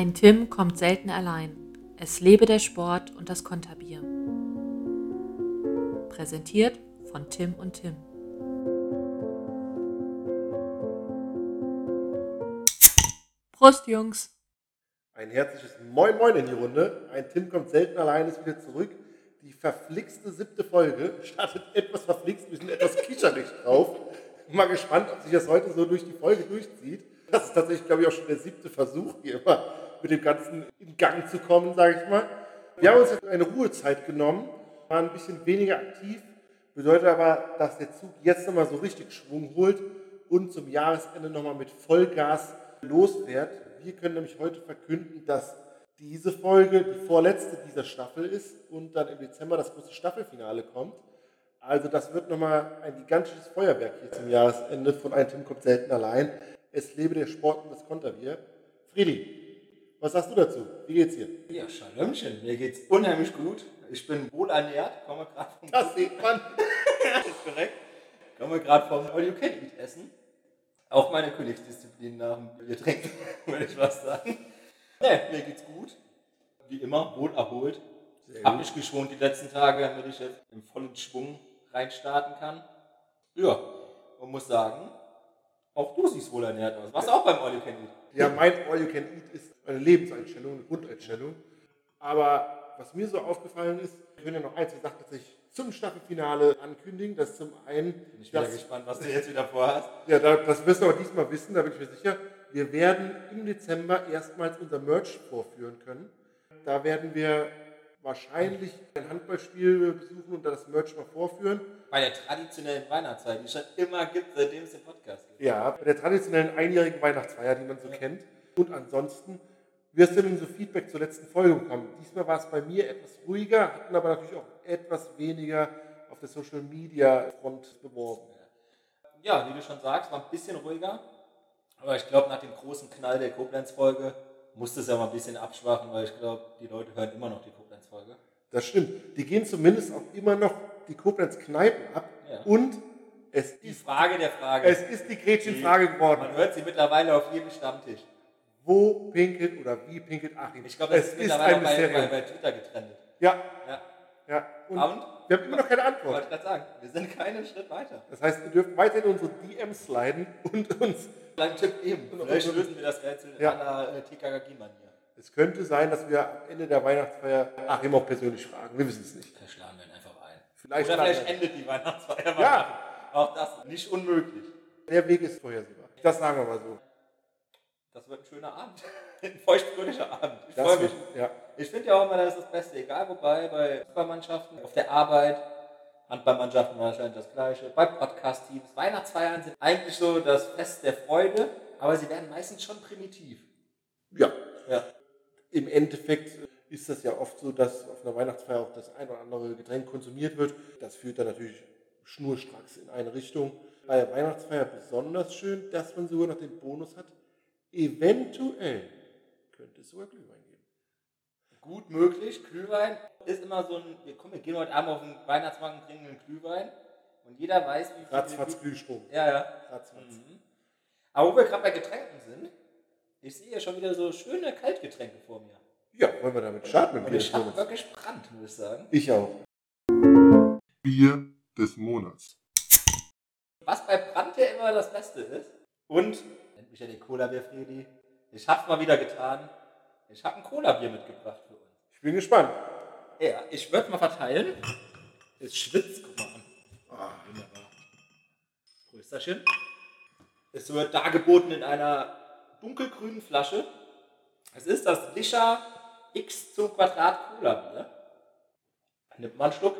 Ein Tim kommt selten allein. Es lebe der Sport und das Konterbier. Präsentiert von Tim und Tim. Prost, Jungs! Ein herzliches Moin Moin in die Runde. Ein Tim kommt selten allein, ist wieder zurück. Die verflixte siebte Folge startet etwas verflixt, wir sind etwas kicherlich drauf. Mal gespannt, ob sich das heute so durch die Folge durchzieht. Das ist tatsächlich, glaube ich, auch schon der siebte Versuch, hier immer mit dem Ganzen in Gang zu kommen, sage ich mal. Wir haben uns jetzt eine Ruhezeit genommen, waren ein bisschen weniger aktiv, bedeutet aber, dass der Zug jetzt nochmal so richtig Schwung holt und zum Jahresende nochmal mit Vollgas losfährt. Wir können nämlich heute verkünden, dass diese Folge die vorletzte dieser Staffel ist und dann im Dezember das große Staffelfinale kommt. Also das wird nochmal ein gigantisches Feuerwerk hier zum Jahresende von Ein Tim kommt selten allein. Es lebe der Sport und das Konterbier. Friedi, was sagst du dazu? Wie geht's dir? Ja, Schalömchen, mir geht's unheimlich gut. Ich bin wohl ernährt, komme gerade vom Das sieht man. ja, ist korrekt. Komme gerade vom All You Can Eat essen. Auch meine Königsdisziplin nach dem Biertrinken, würde ich was sagen. Ne, mir geht's gut. Wie immer, wohl erholt. Sehr Hab gut. mich geschont die letzten Tage, damit ich jetzt im vollen Schwung reinstarten kann. Ja, und muss sagen, auch du siehst wohl ernährt aus. Warst auch beim All You Can Eat? Ja, mein All You Can Eat ist eine Lebenseinstellung, eine Grundeinstellung. Aber was mir so aufgefallen ist, wir können ja noch ein, zwei Sachen tatsächlich zum Staffelfinale ankündigen. Das ist zum einen, Bin ich dass- gespannt, was du jetzt wieder vorhast. Ja, da, das wirst du auch diesmal wissen, da bin ich mir sicher. Wir werden im Dezember erstmals unser Merch vorführen können. Da werden wir wahrscheinlich ein Handballspiel besuchen und da das Merch mal vorführen. Bei der traditionellen Weihnachtszeit, die es schon immer gibt, seitdem es den Podcast gibt. Ja, bei der traditionellen einjährigen Weihnachtsfeier, die man so kennt. Und ansonsten wirst du denn so Feedback zur letzten Folge bekommen. Diesmal war es bei mir etwas ruhiger, hatten aber natürlich auch etwas weniger auf der Social Media Front beworben. Ja, wie du schon sagst, war ein bisschen ruhiger. Aber ich glaube, nach dem großen Knall der Koblenz-Folge musste es ja mal ein bisschen abschwachen, weil ich glaube, die Leute hören immer noch die Koblenz-Folge. Das stimmt. Die gehen zumindest auch immer noch die Koblenz Kneipen ab. Ja. Und es Die ist, Frage der Frage. es ist die Gretchenfrage geworden. Man hört sie mittlerweile auf jedem Stammtisch. Wo pinkelt oder wie pinkelt Achim? Ich glaube, das es ist mittlerweile ein bei, bei, bei Twitter getrennt. Ja, Ja. ja. Und Ah, Und? wir haben immer noch keine Wollte Antwort. ich gerade sagen, wir sind keinen Schritt weiter. Das heißt, wir dürfen weiterhin unsere DMs sliden und uns Kleinen Tipp eben. Vielleicht lösen wir das Rätsel Ja. à la äh, TKG-Manier. Es könnte sein, dass wir am Ende der Weihnachtsfeier Achim auch persönlich fragen. Wir wissen es nicht. Vielleicht laden wir ihn einfach ein. Vielleicht Oder vielleicht endet die Weihnachtsfeier. Ja. Auch das nicht unmöglich. Der Weg ist vorhersehbar. Das sagen wir mal so. Das wird ein schöner Abend. Ein feuchtfröhlicher Abend. Ich freue mich. Ja. Ich finde ja auch immer, das ist das Beste. Egal wobei, bei Fußballmannschaften, auf der Arbeit, Handballmannschaften wahrscheinlich das Gleiche, bei Podcast-Teams. Weihnachtsfeiern sind eigentlich so das Fest der Freude, aber sie werden meistens schon primitiv. ja. Ja. Im Endeffekt ist das ja oft so, dass auf einer Weihnachtsfeier auch das ein oder andere Getränk konsumiert wird. Das führt dann natürlich schnurstracks in eine Richtung. Bei der Weihnachtsfeier besonders schön, dass man sogar noch den Bonus hat. Eventuell könnte es sogar Glühwein geben. Gut möglich. Glühwein ist immer so ein, wir, komm, wir gehen heute Abend auf den Weihnachtsmarkt und trinken einen Glühwein. Und jeder weiß, wie viel. Ratzfatz Glühstrom. Ja, ja. Ratzfatz. Mhm. Aber wo wir gerade bei Getränken sind, ich sehe ja schon wieder so schöne Kaltgetränke vor mir. Ja, wollen wir damit starten mit Bier ich habe wirklich Brand, muss ich sagen. Ich auch. Bier des Monats. Was bei Brand ja immer das Beste ist. Und, nennt mich ja den Cola-Bier, Fredi. Ich hab's mal wieder getan. Ich habe ein Cola-Bier mitgebracht für uns. Ich bin gespannt. Ja, ich würde mal verteilen. Es schwitzt, guck mal an. Ah, wunderbar. Prösterchen. Es wird dargeboten in einer dunkelgrünen Flasche. Es ist das Lischer X zum Quadrat Cola Bier. Nimmt mal einen Schluck.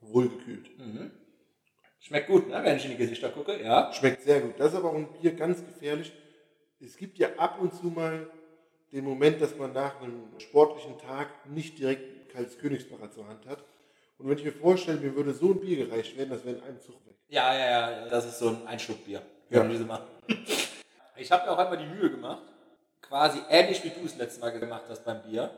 Wohlgekühlt. Mhm. Schmeckt gut, ne? wenn ich in die Gesichter gucke. Ja. Schmeckt sehr gut. Das ist aber auch ein Bier ganz gefährlich. Es gibt ja ab und zu mal den Moment, dass man nach einem sportlichen Tag nicht direkt kaltes Königsbacher zur Hand hat. Und wenn ich mir vorstelle, mir würde so ein Bier gereicht werden, das wäre in einem Zug weg. Ja, ja, ja, das ist so ein Einschluckbier. Ja. Diese machen. Ich habe mir auch einmal die Mühe gemacht, quasi ähnlich wie du es letztes Mal gemacht hast beim Bier,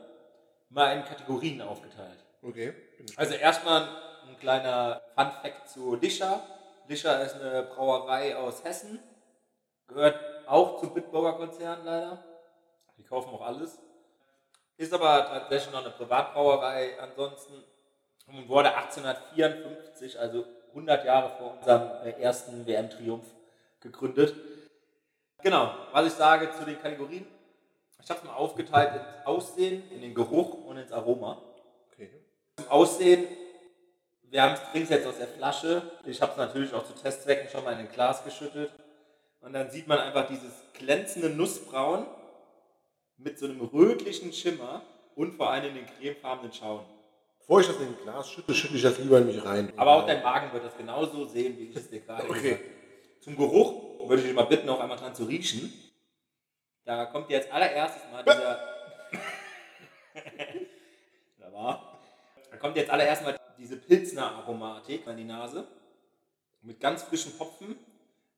mal in Kategorien aufgeteilt. Okay. Also erstmal ein kleiner Fun Fact zu Lischer. Lischer ist eine Brauerei aus Hessen, gehört auch zum Bitburger Konzern leider. Die kaufen auch alles. Ist aber tatsächlich noch eine Privatbrauerei ansonsten und wurde 1854, also 100 Jahre vor unserem äh, ersten WM-Triumph, gegründet. Genau, was ich sage zu den Kategorien. Ich habe es mal aufgeteilt ins Aussehen, in den Geruch und ins Aroma. Okay. Zum Aussehen, wir haben es jetzt aus der Flasche. Ich habe es natürlich auch zu Testzwecken schon mal in ein Glas geschüttet. Und dann sieht man einfach dieses glänzende Nussbraun mit so einem rötlichen Schimmer und vor allem den cremefarbenen Schaum. Bevor ich das in ein Glas schütte, schütte ich das lieber in mich rein. Aber auch dein Magen wird das genauso sehen, wie ich es dir gerade Okay. gesagt habe. Zum Geruch würde ich dich mal bitten, auch einmal dran zu riechen. Da kommt dir als allererstes mal dieser. da war. Da kommt jetzt allererst mal diese Pilzner Aromatik an die Nase. Mit ganz frischem Hopfen.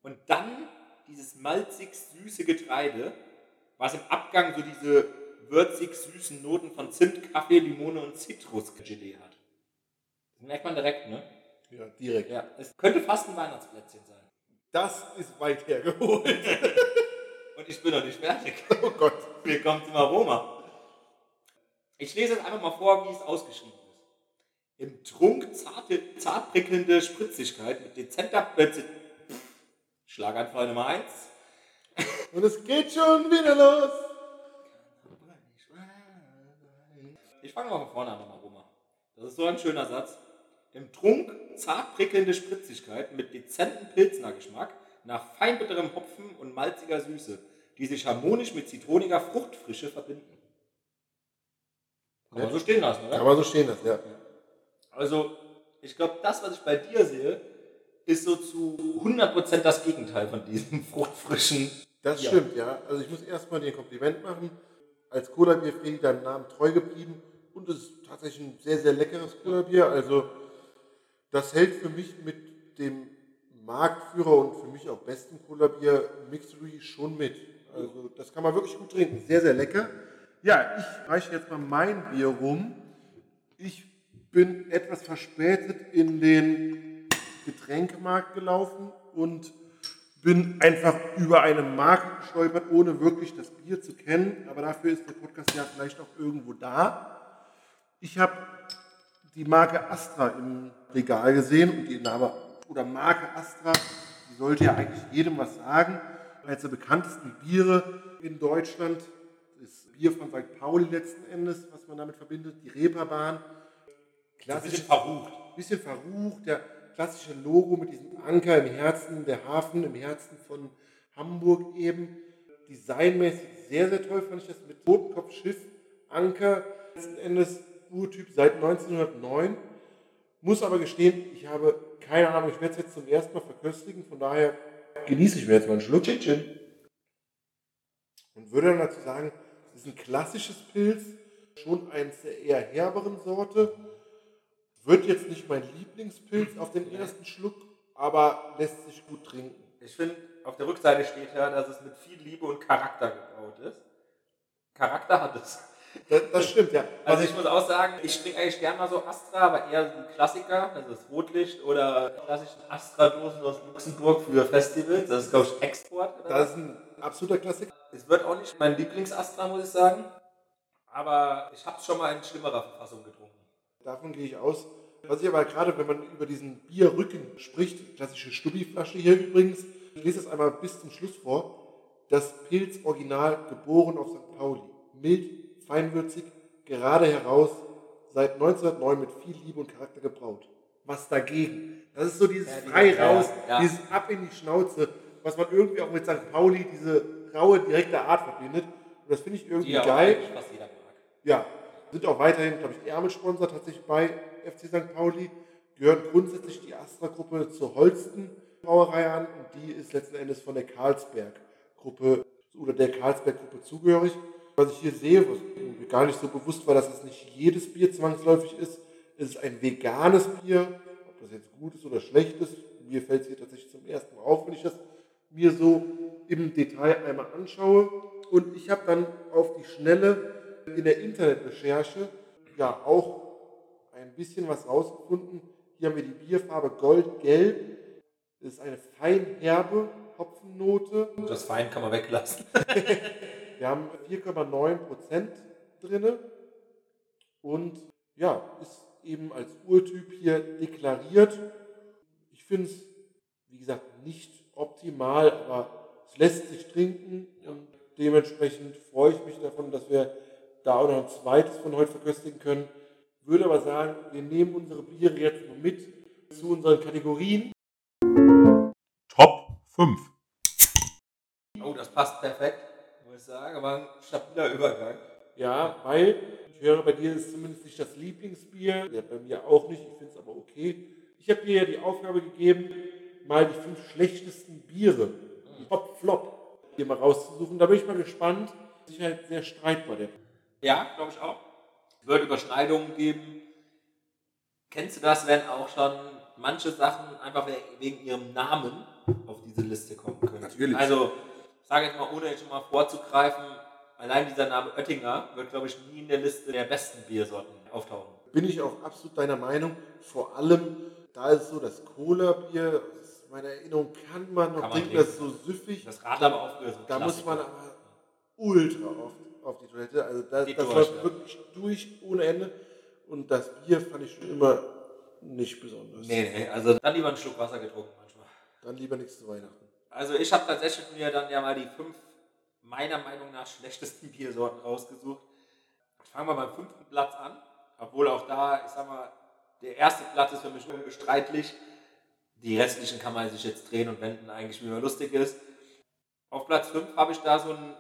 Und dann dieses malzig süße Getreide, was im Abgang so diese würzig süßen Noten von Zimt, Kaffee, Limone und Zitrusgelee hat. Das merkt man direkt, ne? Ja, direkt. Ja, es könnte fast ein Weihnachtsplätzchen sein. Das ist weit hergeholt. Und ich bin noch nicht fertig. oh Gott. Wir kommen zum Aroma. Ich lese jetzt einfach mal vor, wie es ausgeschrieben ist. Im Trunk zarte, zart prickelnde Spritzigkeit mit dezenter äh, Z- Schlaganfall Nummer 1. Und es geht schon wieder los. Ich fange mal von vorne an Aroma. Das ist so ein schöner Satz. Im Trunk zart prickelnde Spritzigkeit mit dezentem Pilzner Geschmack nach feinbitterem Hopfen und malziger Süße, die sich harmonisch mit zitroniger Fruchtfrische verbinden. Kann man so stehen lassen, oder? Kann man so stehen lassen, ja. Also, ich glaube, das, was ich bei dir sehe, ist so zu 100% das Gegenteil von diesem fruchtfrischen. Das Ja. stimmt, ja. Also ich muss erstmal dir ein Kompliment machen. Als Cola-Bier Freddy deinem Namen treu geblieben und es ist tatsächlich ein sehr, sehr leckeres Cola-Bier. Also das hält für mich mit dem Marktführer und für mich auch besten Cola-Bier Mixery schon mit. Also das kann man wirklich gut trinken. Sehr, sehr lecker. Ja, ich reiche jetzt mal mein Bier rum. Ich bin etwas verspätet in den Getränkemarkt gelaufen und bin einfach über eine Marke gestolpert, ohne wirklich das Bier zu kennen. Aber dafür ist der Podcast ja vielleicht auch irgendwo da. Ich habe die Marke Astra im Regal gesehen und die Name oder Marke Astra, die sollte ja eigentlich jedem was sagen. Eines der bekanntesten Biere in Deutschland ist Bier von St. Pauli letzten Endes, was man damit verbindet, die Reeperbahn. Bisschen verrucht. bisschen verrucht, der klassische Logo mit diesem Anker im Herzen, der Hafen im Herzen von Hamburg eben. Designmäßig sehr, sehr toll fand ich das mit Totenkopfschiff, Anker, letzten Endes Urtyp seit 1909. Muss aber gestehen, ich habe keine Ahnung, ich werde es jetzt zum ersten Mal verköstigen, von daher genieße ich mir jetzt mal einen Schluck Chin Chin. Und würde dann dazu sagen, es ist ein klassisches Pilz, schon eins der eher herberen Sorte. Wird jetzt nicht mein Lieblingspilz auf den ersten Schluck, aber lässt sich gut trinken. Ich finde, auf der Rückseite steht ja, dass es mit viel Liebe und Charakter gebraut ist. Charakter hat es. Das, das stimmt, ja. Also ich muss auch sagen, ich trinke eigentlich gerne mal so Astra, aber eher so ein Klassiker, also das Rotlicht oder klassischen Astra-Dosen aus Luxemburg für Festivals. Das ist, glaube ich, Export. Das ist ein absoluter Klassiker. Es wird auch nicht mein Lieblings-Astra, muss ich sagen. Aber ich habe es schon mal in schlimmerer Verfassung getrunken. Davon gehe ich aus. Was ich aber gerade, wenn man über diesen Bierrücken spricht, klassische Stubbi-Flasche hier übrigens, ich lese das einmal bis zum Schluss vor. Das Pilz Original, geboren auf St. Pauli. Mild, feinwürzig, gerade heraus, seit 1909 mit viel Liebe und Charakter gebraut. Was dagegen? Das ist so dieses Ja, die- frei ja, raus, ja. dieses ab in die Schnauze, was man irgendwie auch mit St. Pauli, diese raue, direkte Art verbindet. Und das finde ich irgendwie Die auch geil. fast jeder mag. Ja, sind auch weiterhin, glaube ich, Ärmelsponsor tatsächlich bei FC St. Pauli. Gehören grundsätzlich die Astra-Gruppe zur Holsten Brauerei an und die ist letzten Endes von der Carlsberg-Gruppe oder der Carlsberg-Gruppe zugehörig. Was ich hier sehe, was mir gar nicht so bewusst war, dass es nicht jedes Bier zwangsläufig ist, es ist ein veganes Bier. Ob das jetzt gut ist oder schlecht ist, mir fällt es hier tatsächlich zum ersten Mal auf, wenn ich das mir so im Detail einmal anschaue. Und ich habe dann auf die Schnelle in der Internetrecherche ja auch ein bisschen was rausgefunden. Hier haben wir die Bierfarbe Goldgelb. Das ist eine fein herbe Hopfennote. Das Fein kann man weglassen. Wir haben 4,9 Prozent drin und ja, ist eben als Urtyp hier deklariert. Ich finde es, wie gesagt, nicht optimal, aber es lässt sich trinken und dementsprechend freue ich mich davon, dass wir da auch noch ein zweites von heute verköstigen können. Würde aber sagen, wir nehmen unsere Biere jetzt mal mit zu unseren Kategorien. Top 5. Oh, das passt perfekt, sagen. Aber ein stabiler Übergang. Ja, weil ich höre, bei dir ist zumindest nicht das Lieblingsbier, ja, bei mir auch nicht, ich finde es aber okay. Ich habe dir ja die Aufgabe gegeben, mal die fünf schlechtesten Biere, die Top Flop, hier mal rauszusuchen. Da bin ich mal gespannt. Sicherheit sehr streitbar, der Ja, glaube ich auch. Es wird Überschneidungen geben. Kennst du das, wenn auch schon manche Sachen einfach we- wegen ihrem Namen auf diese Liste kommen können? Natürlich. Also, sage jetzt mal, ohne jetzt schon mal vorzugreifen, allein dieser Name Oettinger wird, glaube ich, nie in der Liste der besten Biersorten auftauchen. bin ich auch absolut deiner Meinung. Vor allem, da ist so das Cola-Bier, aus meiner Erinnerung kann man noch Kann man trinken, das ist so süffig. Das Radler aber ein Da muss man aber ultra oft auf die Toilette. Also das, Geht das läuft ja. wirklich durch ohne Ende. Und das Bier fand ich schon immer nicht besonders. Nee, nee, also dann lieber einen Schluck Wasser getrunken manchmal. Dann lieber nichts zu Weihnachten. Also ich habe tatsächlich mir dann ja mal die fünf meiner Meinung nach schlechtesten Biersorten rausgesucht. Fangen wir beim fünften Platz an, obwohl auch da, ich sag mal, der erste Platz ist für mich unbestreitlich. Die restlichen kann man sich jetzt drehen und wenden, eigentlich wie man lustig ist. Auf Platz 5 habe ich da so einen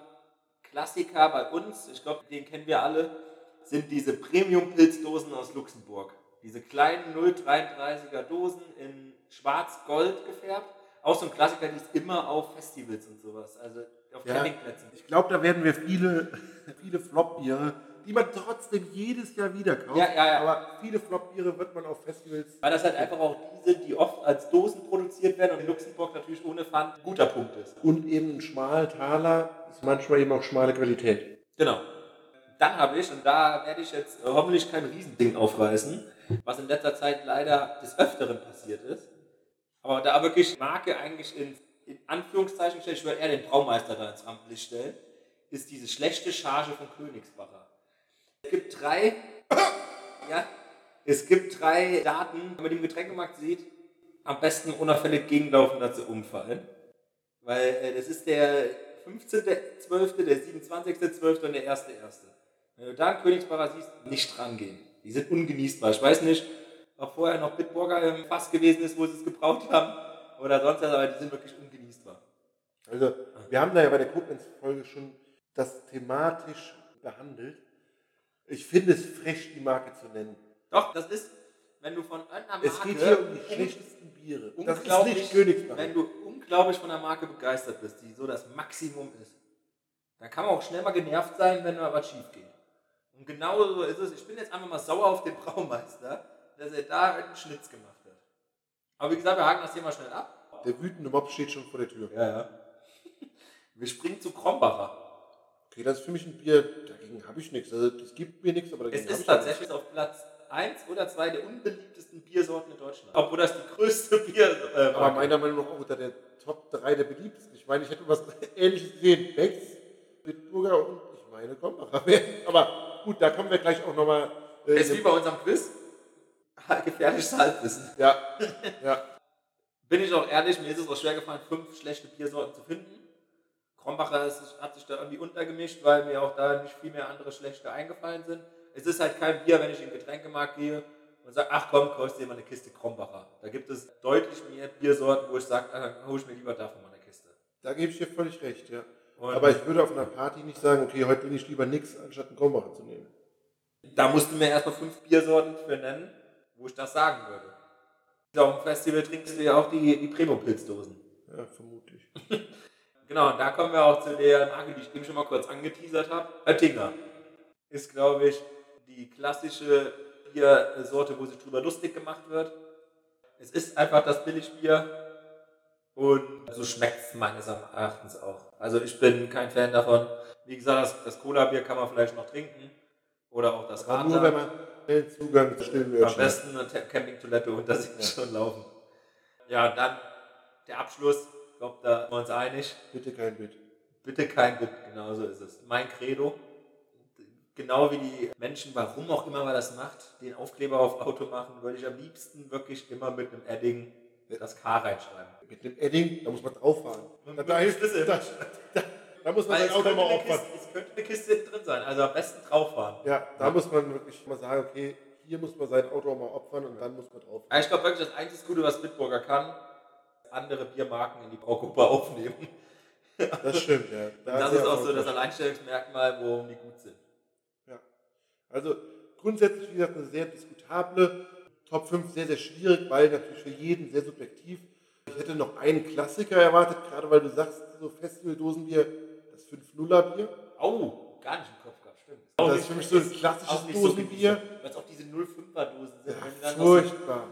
Klassiker bei uns, ich glaube, den kennen wir alle, sind diese Premium-Pilzdosen aus Luxemburg. Diese kleinen 0,33er Dosen in schwarz-gold gefärbt. Auch so ein Klassiker, die ist immer auf Festivals und sowas, also auf Ja. Campingplätzen. Ich glaube, da werden wir viele, viele Flop-Biere, die man trotzdem jedes Jahr wieder kauft. Ja, ja, ja. Aber viele Flop-Biere wird man auf Festivals. Weil das halt einfach auch die sind, die oft als Dosen produziert werden und in Luxemburg natürlich ohne Pfand ein guter Punkt ist. Und eben ein schmaler Taler ist manchmal eben auch schmale Qualität. Genau. Dann habe ich, und da werde ich jetzt hoffentlich kein Riesending aufreißen, was in letzter Zeit leider des Öfteren passiert ist. Aber da wirklich Marke eigentlich in, in Anführungszeichen stelle, ich würde eher den Braumeister da ins Rampenlicht stellen, ist diese schlechte Charge von Königsbacher. Es gibt drei, ja, es gibt drei Daten, wenn man den Getränkemarkt sieht, am besten unauffällig gegenlaufen, sie umfallen. Weil äh, das ist der 15.12., der 27.12. und der 1.1. Wenn du da Königsbacher siehst, nicht rangehen. Die sind ungenießbar. Ich weiß nicht, ob vorher noch Bitburger im Fass gewesen ist, wo sie es gebraucht haben oder sonst was, aber die sind wirklich ungenießbar. Also, wir haben da ja bei der Koblenz-Folge schon das thematisch behandelt. Ich finde es frech, die Marke zu nennen. Doch, das ist, wenn du von einer Marke... Es geht hier um die schlechtesten Biere. Das ist nicht Königsberg. wenn du unglaublich von der Marke begeistert bist, die so das Maximum ist, dann kann man auch schnell mal genervt sein, wenn mal was schief geht. Und genau so ist es. Ich bin jetzt einfach mal sauer auf den Braumeister, dass er da einen Schnitz gemacht hat. Aber wie gesagt, wir haken das Thema schnell ab. Der wütende Mob steht schon vor der Tür. Ja, ja. Wir springen zu Krombacher. Okay, das ist für mich ein Bier, dagegen habe ich nichts. Also, es gibt mir nichts, aber Es dagegen habe ist ich nichts. tatsächlich auf Platz 1 oder 2 der unbeliebtesten Biersorten in Deutschland. Obwohl das die größte Bier äh, Aber meiner Meinung nach auch unter der Top 3 der beliebtesten. Ich meine, ich hätte was ähnliches gesehen. Becks, Bitburger und ich meine Kombacher. Aber gut, da kommen wir gleich auch nochmal. Äh, ist wie bei unserem Quiz. Gefährliches Halbwissen. ja, ja. Bin ich auch ehrlich, mir ist es auch schwer gefallen, fünf schlechte Biersorten zu finden. Krombacher hat sich da irgendwie untergemischt, weil mir auch da nicht viel mehr andere schlechte eingefallen sind. Es ist halt kein Bier, wenn ich in den Getränkemarkt gehe und sage, ach komm, kaufst dir mal eine Kiste Krombacher. Da gibt es deutlich mehr Biersorten, wo ich sage, dann hole ich mir lieber davon mal eine Kiste. Da gebe ich dir völlig recht, ja. Und Aber ich würde auf einer Party nicht sagen, okay, heute nehme ich lieber nichts, anstatt einen Kombacher zu nehmen. da musst du mir erstmal fünf Biersorten für nennen, wo ich das sagen würde. Auf dem Festival trinkst du ja auch die, die Primo-Pilzdosen. Ja, vermutlich. Genau, und da kommen wir auch zu der Marke, die ich eben schon mal kurz angeteasert habe. Oettinger ist, glaube ich, die klassische Biersorte, wo sich drüber lustig gemacht wird. Es ist einfach das Billigbier und so schmeckt es meines Erachtens auch. Also ich bin kein Fan davon. Wie gesagt, das, das Cola-Bier kann man vielleicht noch trinken oder auch das Aber nur wenn Radler. man schnell Zugang zu stillen Am besten eine Te- Campingtoilette unter sich schon laufen. Ja, und dann der Abschluss. Ich glaube, da sind wir uns einig. Bitte kein Bit. Bitte kein Bit, genau so ist es. Mein Credo. Genau wie die Menschen, warum auch immer man das macht, den Aufkleber auf Auto machen, würde ich am liebsten wirklich immer mit einem Edding das K reinschreiben. Mit dem Edding, da muss man drauf fahren. Da, da, hilft, da, da, da muss man Weil sein Auto mal. Kiste, es könnte eine Kiste drin sein, also am besten drauf fahren. Ja, da muss man wirklich mal sagen, okay, hier muss man sein Auto auch mal opfern und dann muss man drauf fahren. Ich glaube wirklich, das einzige Gute, was Bitburger kann, andere Biermarken in die Braugruppe aufnehmen. Das stimmt, ja. Da das ist auch so das. Alleinstellungsmerkmal, warum die gut sind. Ja. Also grundsätzlich, wie gesagt, eine sehr diskutable Top 5, sehr, sehr schwierig, weil natürlich für jeden sehr subjektiv. Ich hätte noch einen Klassiker erwartet, gerade weil du sagst, so Festivaldosenbier, das 5-0er-Bier. Au, gar nicht im Kopf gehabt, stimmt. Das ist für mich so ein klassisches Dosenbier. Weil es auch diese 0,5er Dosen sind. Ja, furchtbar.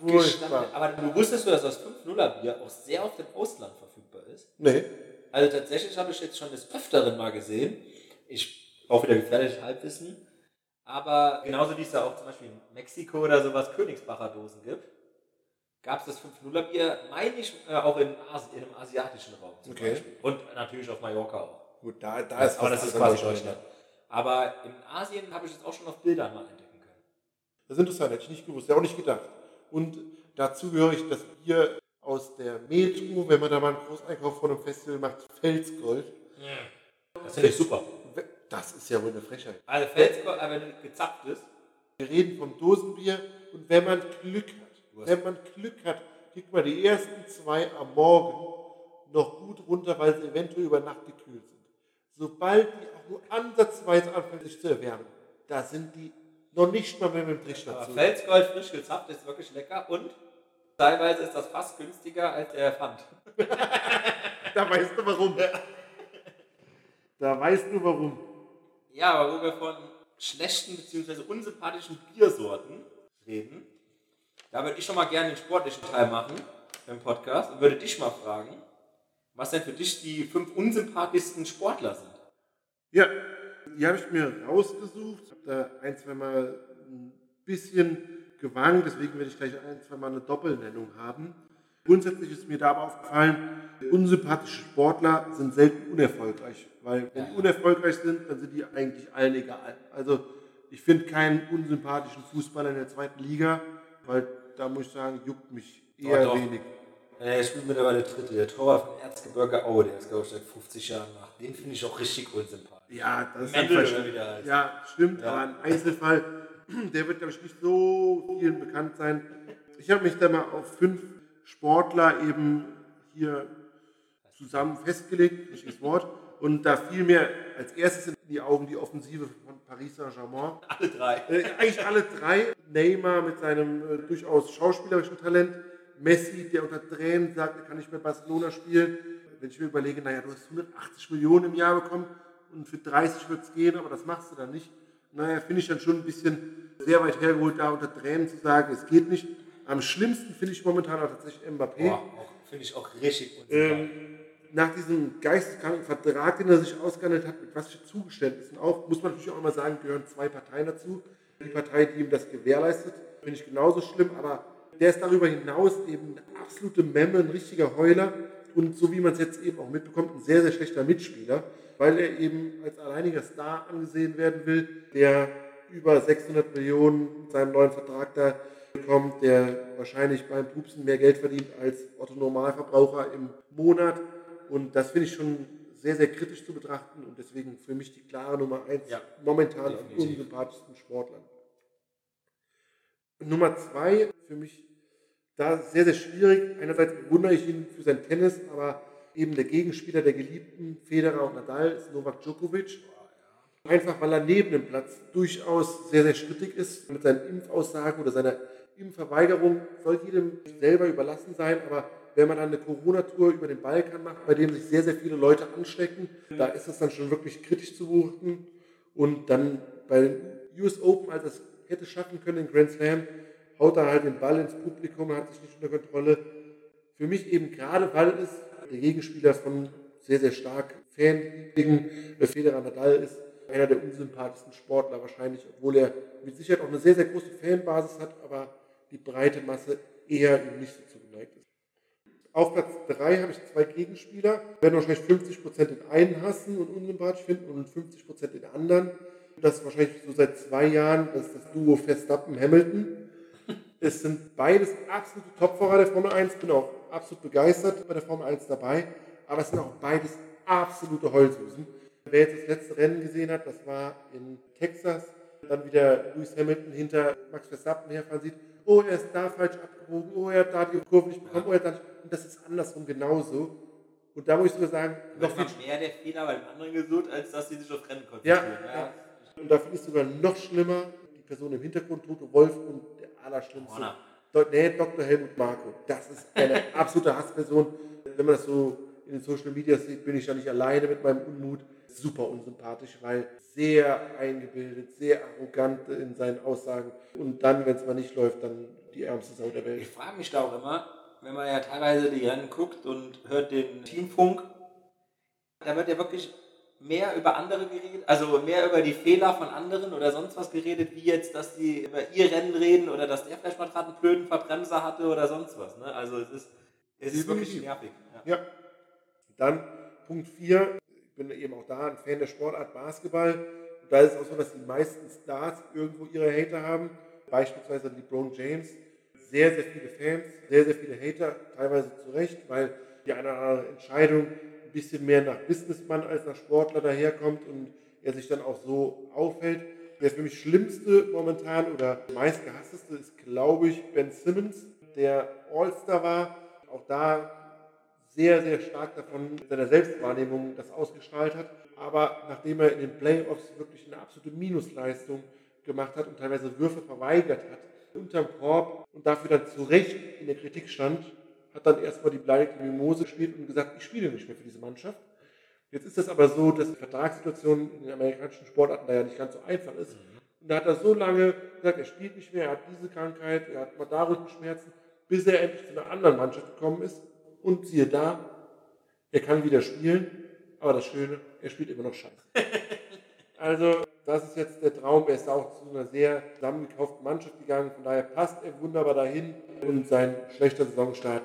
So Furchtbar. aber du wusstest du, dass das 5,0er Bier auch sehr auf dem Ausland verfügbar ist? Nee. Also tatsächlich habe ich jetzt schon des Öfteren mal gesehen. Ich auch wieder gefährliches Halbwissen. Aber genauso wie es da auch zum Beispiel in Mexiko oder sowas Königsbacher Dosen gibt, gab es das 5-0er Bier, meine ich, äh, auch in, Asi in einem asiatischen Raum zum Okay. Beispiel. Und natürlich auf Mallorca auch. Gut, da, da ist aber das ist quasi Deutschland. Aber in Asien habe ich es auch schon auf Bildern mal entdecken können. Das ist interessant, hätte ich nicht gewusst, ja auch nicht gedacht. Und dazu gehöre ich das Bier aus der Metro, wenn man da mal einen Großeinkauf von einem Festival macht, Felsgold. Das finde ich super. Das ist ja wohl eine Frechheit. Also Felsgold, aber wenn du gezapft ist, Wir reden vom Dosenbier und wenn man Glück hat, wenn man Glück hat, kriegt man die ersten zwei am Morgen noch gut runter, weil sie eventuell über Nacht gekühlt. Sobald die auch nur ansatzweise anfangen, sich zu erwärmen, da sind die noch nicht mal mehr mit dem Trichter aber zu. Felsgold frisch gezapft ist wirklich lecker und teilweise ist das fast günstiger als der Pfand. Da weißt du warum. Da weißt du warum. Ja, aber wo wir von schlechten bzw. unsympathischen Biersorten reden, da würde ich schon mal gerne den sportlichen Teil machen im Podcast und würde dich mal fragen, was denn für dich die fünf unsympathischsten Sportler sind. Ja, die habe ich mir rausgesucht. Ich habe da ein, zwei Mal ein bisschen gewankt, deswegen werde ich gleich ein, zwei Mal eine Doppelnennung haben. Grundsätzlich ist mir da aber aufgefallen, unsympathische Sportler sind selten unerfolgreich, weil wenn die unerfolgreich sind, dann sind die eigentlich allen egal. Also ich finde keinen unsympathischen Fußballer in der zweiten Liga, weil da muss ich sagen, juckt mich eher Doch, doch. wenig. Äh, ich spiele mittlerweile dritte. Der Torwart von Erzgebirge Aue, der ist, glaube ich, seit 50 Jahren nach. Den finde ich auch richtig unsympathisch. Ja, das ist Mendel ein oder Versch- wie der heißt. Ja, stimmt, Ja. aber ein Einzelfall, der wird, glaube ich, nicht so vielen bekannt sein. Ich habe mich da mal auf fünf Sportler eben hier zusammen festgelegt, richtiges Wort. Und da fiel mir als erstes in die Augen die Offensive von Paris Saint-Germain. Alle drei. Äh, eigentlich alle drei. Neymar mit seinem äh, durchaus schauspielerischen Talent. Messi, der unter Tränen sagt, er kann nicht mehr Barcelona spielen. Wenn ich mir überlege, naja, du hast 180 Millionen im Jahr bekommen und für 30 wird es gehen, aber das machst du dann nicht. Naja, finde ich dann schon ein bisschen sehr weit hergeholt, da unter Tränen zu sagen, es geht nicht. Am schlimmsten finde ich momentan auch tatsächlich Mbappé. Finde ich auch richtig. Ähm, nach diesem geisteskranken Vertrag, den er sich ausgehandelt hat, mit was für Zugeständnissen auch, muss man natürlich auch immer sagen, gehören zwei Parteien dazu. Die Partei, die ihm das gewährleistet, finde ich genauso schlimm, aber der ist darüber hinaus eben eine absolute Memme, ein richtiger Heuler und so wie man es jetzt eben auch mitbekommt, ein sehr, sehr schlechter Mitspieler, weil er eben als alleiniger Star angesehen werden will, der über 600 Millionen mit seinem neuen Vertrag da bekommt, der wahrscheinlich beim Pupsen mehr Geld verdient als Otto Normalverbraucher im Monat. Und das finde ich schon sehr, sehr kritisch zu betrachten und deswegen für mich die klare Nummer eins Ja, momentan an definitiv. unsympathischsten Sportlern. Nummer zwei, für mich da sehr, sehr schwierig. Einerseits bewundere ich ihn für sein Tennis, aber eben der Gegenspieler der geliebten Federer und Nadal ist Novak Djokovic. Einfach weil er neben dem Platz durchaus sehr, sehr strittig ist mit seinen Impfaussagen oder seiner Impfverweigerung. Soll jedem selber überlassen sein, aber wenn man dann eine Corona-Tour über den Balkan macht, bei dem sich sehr, sehr viele Leute anstecken, da ist das dann schon wirklich kritisch zu beobachten. Und dann bei den US Open, als er es hätte schaffen können, in Grand Slam, haut er halt den Ball ins Publikum, hat sich nicht unter Kontrolle. Für mich eben gerade, weil es der Gegenspieler von sehr, sehr stark fanliebenden Federer Nadal ist, einer der unsympathischsten Sportler wahrscheinlich, obwohl er mit Sicherheit auch eine sehr, sehr große Fanbasis hat, aber die breite Masse eher ihm nicht so zugeneigt ist. Auf Platz 3 habe ich zwei Gegenspieler. Werden wahrscheinlich 50% den einen hassen und unsympathisch finden und 50% den anderen. Das ist wahrscheinlich so seit zwei Jahren, das ist das Duo Verstappen-Hamilton. Es sind beides absolute Topfahrer der Formel 1. Bin auch absolut begeistert bei der Formel 1 dabei. Aber es sind auch beides absolute Heulsusen. Wer jetzt das letzte Rennen gesehen hat, das war in Texas, dann wieder Lewis Hamilton hinter Max Verstappen herfahren sieht, oh, er ist da falsch abgebogen, oh, er hat da die Kurve nicht bekommen, oh, er hat da nicht. Und das ist andersrum genauso. Und da muss ich sogar sagen, noch viel mehr der Fehler beim anderen gesucht, als dass sie sich auf Rennen konzentrieren. Ja, ja. Und da finde ich es sogar noch schlimmer, die Person im Hintergrund, Toto Wolf und der allerschlimmste. Horner. Nee, Dr. Helmut Marko. Das ist eine absolute Hassperson. Wenn man das so in den Social Media sieht, bin ich ja nicht alleine mit meinem Unmut. Super unsympathisch, weil sehr eingebildet, sehr arrogant in seinen Aussagen. Und dann, wenn es mal nicht läuft, dann die ärmste Sau der Ich Welt. frage mich da auch immer, wenn man ja teilweise die Rennen guckt und hört den Teamfunk, da wird ja wirklich mehr über andere geredet, also mehr über die Fehler von anderen oder sonst was geredet, wie jetzt, dass die über ihr Rennen reden oder dass der vielleicht mal gerade einen blöden Verbremser hatte oder sonst was. Ne? Also es ist, es ist wirklich nervig. Ja. Ja. Dann Punkt 4. Ich bin eben auch da ein Fan der Sportart Basketball. Und da ist es auch so, dass die meisten Stars irgendwo ihre Hater haben. Beispielsweise LeBron James. Sehr, sehr viele Fans, sehr, sehr viele Hater, teilweise zu Recht, weil die eine oder andere Entscheidung ein bisschen mehr nach Businessmann als nach Sportler daherkommt und er sich dann auch so aufhält. Der für mich schlimmste momentan oder meistgehassteste ist, glaube ich, Ben Simmons, der All-Star war. Auch da sehr, sehr stark davon in seiner Selbstwahrnehmung das ausgestrahlt hat. Aber nachdem er in den Playoffs wirklich eine absolute Minusleistung gemacht hat und teilweise Würfe verweigert hat, unterm Korb und dafür dann zu Recht in der Kritik stand, hat dann erstmal die beleidigte Mimose gespielt und gesagt, ich spiele nicht mehr für diese Mannschaft. Jetzt ist es aber so, dass die Vertragssituation in den amerikanischen Sportarten da ja nicht ganz so einfach ist. Und da hat er so lange gesagt, er spielt nicht mehr, er hat diese Krankheit, er hat mal da Rückenschmerzen, bis er endlich zu einer anderen Mannschaft gekommen ist. Und siehe da, er kann wieder spielen, aber das Schöne, er spielt immer noch scheiße. Also, das ist jetzt der Traum. Er ist auch zu einer sehr zusammengekauften Mannschaft gegangen. Von daher passt er wunderbar dahin. Und sein schlechter Saisonstart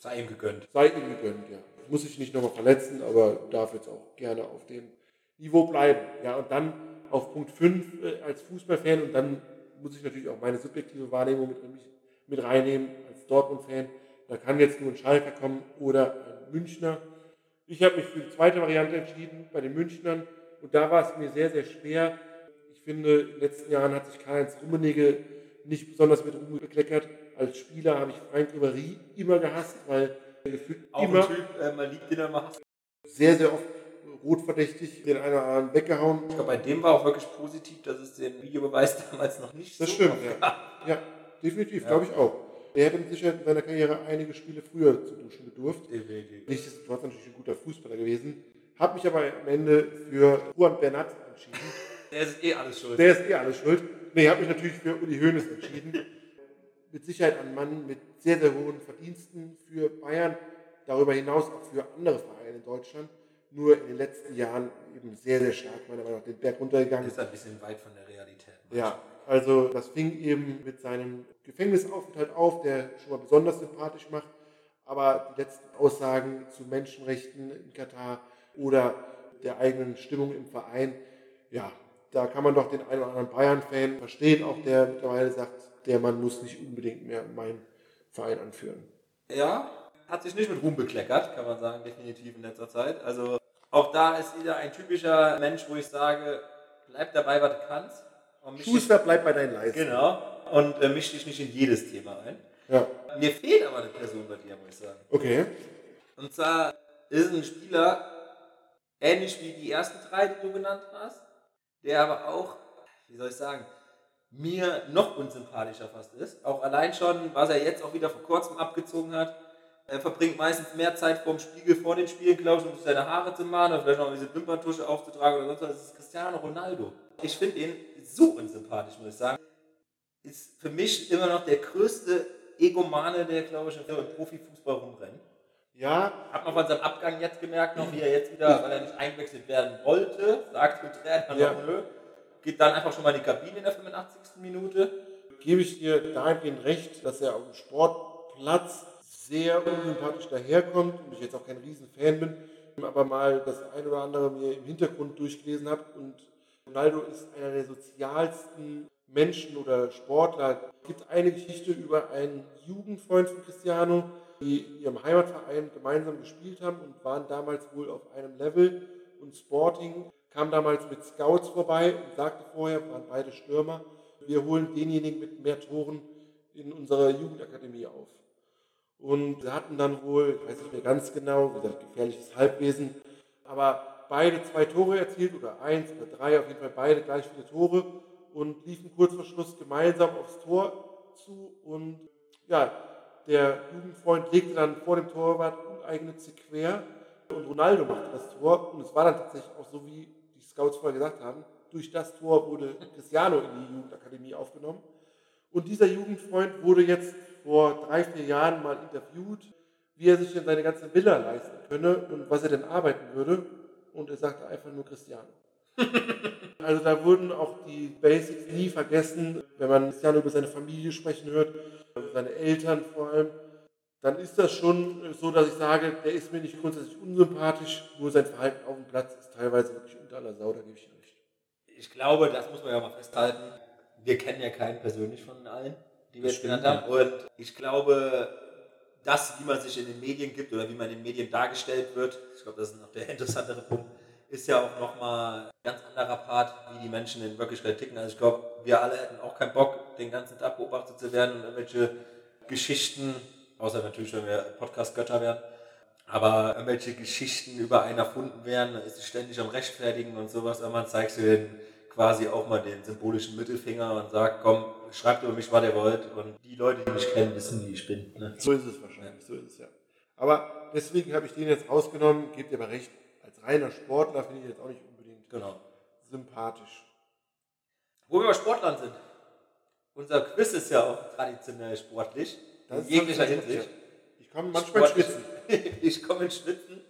Sei ihm gegönnt. sei ihm gegönnt, ja. Muss sich nicht nochmal verletzen, aber darf jetzt auch gerne auf dem Niveau bleiben. Ja, und dann auf Punkt 5 äh, als Fußballfan und dann muss ich natürlich auch meine subjektive Wahrnehmung mit, mit reinnehmen als Dortmund-Fan. Da kann jetzt nur ein Schalker kommen oder ein Münchner. Ich habe mich für die zweite Variante entschieden, bei den Münchnern. Und da war es mir sehr, sehr schwer. Ich finde, in den letzten Jahren hat sich Karl-Heinz Rummenigge nicht besonders mit Ruhm bekleckert. Als Spieler habe ich Frank Ribéry immer gehasst, weil er gefühlt Auch immer Typ, äh, man liebt den hasst. sehr, sehr oft rotverdächtig den einen oder anderen weggehauen. Ich glaube, bei dem war auch wirklich positiv, dass es den Videobeweis damals noch nicht Das so stimmt, ja. Ja, definitiv, glaube ich auch. Er hätte mit Sicherheit in seiner Karriere einige Spiele früher zu duschen bedurft. Definitiv. Nichtsdestotrotz natürlich ein guter Fußballer gewesen. Habe mich aber am Ende für Juan Bernat entschieden. Der ist eh alles schuld. Der ist eh alles schuld. Nee, habe mich natürlich für Uli Hoeneß entschieden. Mit Sicherheit ein Mann mit sehr, sehr hohen Verdiensten für Bayern, darüber hinaus auch für andere Vereine in Deutschland. Nur in den letzten Jahren eben sehr, sehr stark, meiner Meinung nach, den Berg runtergegangen. ist ein bisschen weit von der Realität. Ja, also das fing eben mit seinem Gefängnisaufenthalt auf, der schon mal besonders sympathisch macht. Aber die letzten Aussagen zu Menschenrechten in Katar oder der eigenen Stimmung im Verein, ja, da kann man doch den einen oder anderen Bayern-Fan verstehen, auch der mittlerweile sagt, der Mann muss nicht unbedingt mehr meinen Verein anführen. Ja, hat sich nicht mit Ruhm bekleckert, kann man sagen, definitiv in letzter Zeit. Also auch da ist wieder ein typischer Mensch, wo ich sage, bleib dabei, was du kannst. Und misch dich, Schuster, bleib bei deinen Leisten. genau. Und äh, misch dich nicht in jedes Thema ein. Ja, Mir fehlt aber eine Person bei dir, muss ich sagen. okay. Und zwar ist ein Spieler, ähnlich wie die ersten drei, die du genannt hast, der aber auch, wie soll ich sagen, mir noch unsympathischer fast ist. Auch allein schon, was er jetzt auch wieder vor kurzem abgezogen hat. Er verbringt meistens mehr Zeit vorm Spiegel vor den Spielen, glaube ich, um seine Haare zu machen oder vielleicht noch diese Wimperntusche aufzutragen oder sonst was. Das ist Cristiano Ronaldo. Ich finde ihn so unsympathisch, muss ich sagen. Ist für mich immer noch der größte Egomane, der, glaube ich, im Profifußball rumrennt. Ja, Hat man von seinem Abgang jetzt gemerkt, noch wie er jetzt wieder, weil er nicht eingewechselt werden wollte, sagt der Trainer Ja. noch nö, geht dann einfach schon mal in die Kabine in der 85. Minute. gebe ich dir dahingehend recht, dass er auf dem Sportplatz sehr unsympathisch daherkommt und ich jetzt auch kein Riesenfan bin, aber mal das ein oder andere mir im Hintergrund durchgelesen habe und Ronaldo ist einer der sozialsten Menschen oder Sportler. Es gibt eine Geschichte über einen Jugendfreund von Cristiano, die in ihrem Heimatverein gemeinsam gespielt haben und waren damals wohl auf einem Level und Sporting kam damals mit Scouts vorbei und sagte vorher, waren beide Stürmer, wir holen denjenigen mit mehr Toren in unserer Jugendakademie auf. Und sie hatten dann wohl, ich weiß nicht mehr ganz genau, wie gesagt, gefährliches Halbwesen, aber beide zwei Tore erzielt oder eins oder drei, auf jeden Fall beide gleich viele Tore und liefen kurz vor Schluss gemeinsam aufs Tor zu und ja, der Jugendfreund legte dann vor dem Torwart uneigennützig quer und Ronaldo machte das Tor. Und es war dann tatsächlich auch so, wie die Scouts vorher gesagt haben, durch das Tor wurde Cristiano in die Jugendakademie aufgenommen. Und dieser Jugendfreund wurde jetzt vor drei, vier Jahren mal interviewt, wie er sich denn seine ganze Villa leisten könne und was er denn arbeiten würde. Und er sagte einfach nur Cristiano. Also da wurden auch die Basics nie vergessen. Wenn man Cristiano über seine Familie sprechen hört, seine Eltern vor allem, dann ist das schon so, dass ich sage, der ist mir nicht grundsätzlich unsympathisch, nur sein Verhalten auf dem Platz ist teilweise wirklich unter aller Sau, da gebe ich recht. Ich glaube, das muss man ja mal festhalten. Wir kennen ja keinen persönlich von allen, die wir jetzt genannt haben. Und ich glaube, das, wie man sich in den Medien gibt oder wie man in den Medien dargestellt wird, ich glaube, das ist noch der interessantere Punkt, ist ja auch nochmal ein ganz anderer Part, wie die Menschen in Wirklichkeit ticken. Also ich glaube, wir alle hätten auch keinen Bock, den ganzen Tag beobachtet zu werden und irgendwelche Geschichten, außer natürlich, wenn wir Podcast-Götter wären, aber irgendwelche Geschichten über einen erfunden werden, dann ist sie ständig am Rechtfertigen und sowas. Irgendwann zeigst du den quasi auch mal den symbolischen Mittelfinger und sagt, komm, schreibt über mich, was ihr wollt. Und die Leute, die mich kennen, wissen, wie ich bin. Ne? So ist es wahrscheinlich, so ist es ja. Aber deswegen habe ich den jetzt rausgenommen, gebt ihr aber recht, als reiner Sportler finde ich jetzt auch nicht unbedingt Genau. sympathisch. Wo wir bei Sportlern sind. Unser Quiz ist ja auch traditionell sportlich. Das in jeglicher Hinsicht. Ich komme manchmal Sportlich. Schwitzen. Ich komme ins Schwitzen.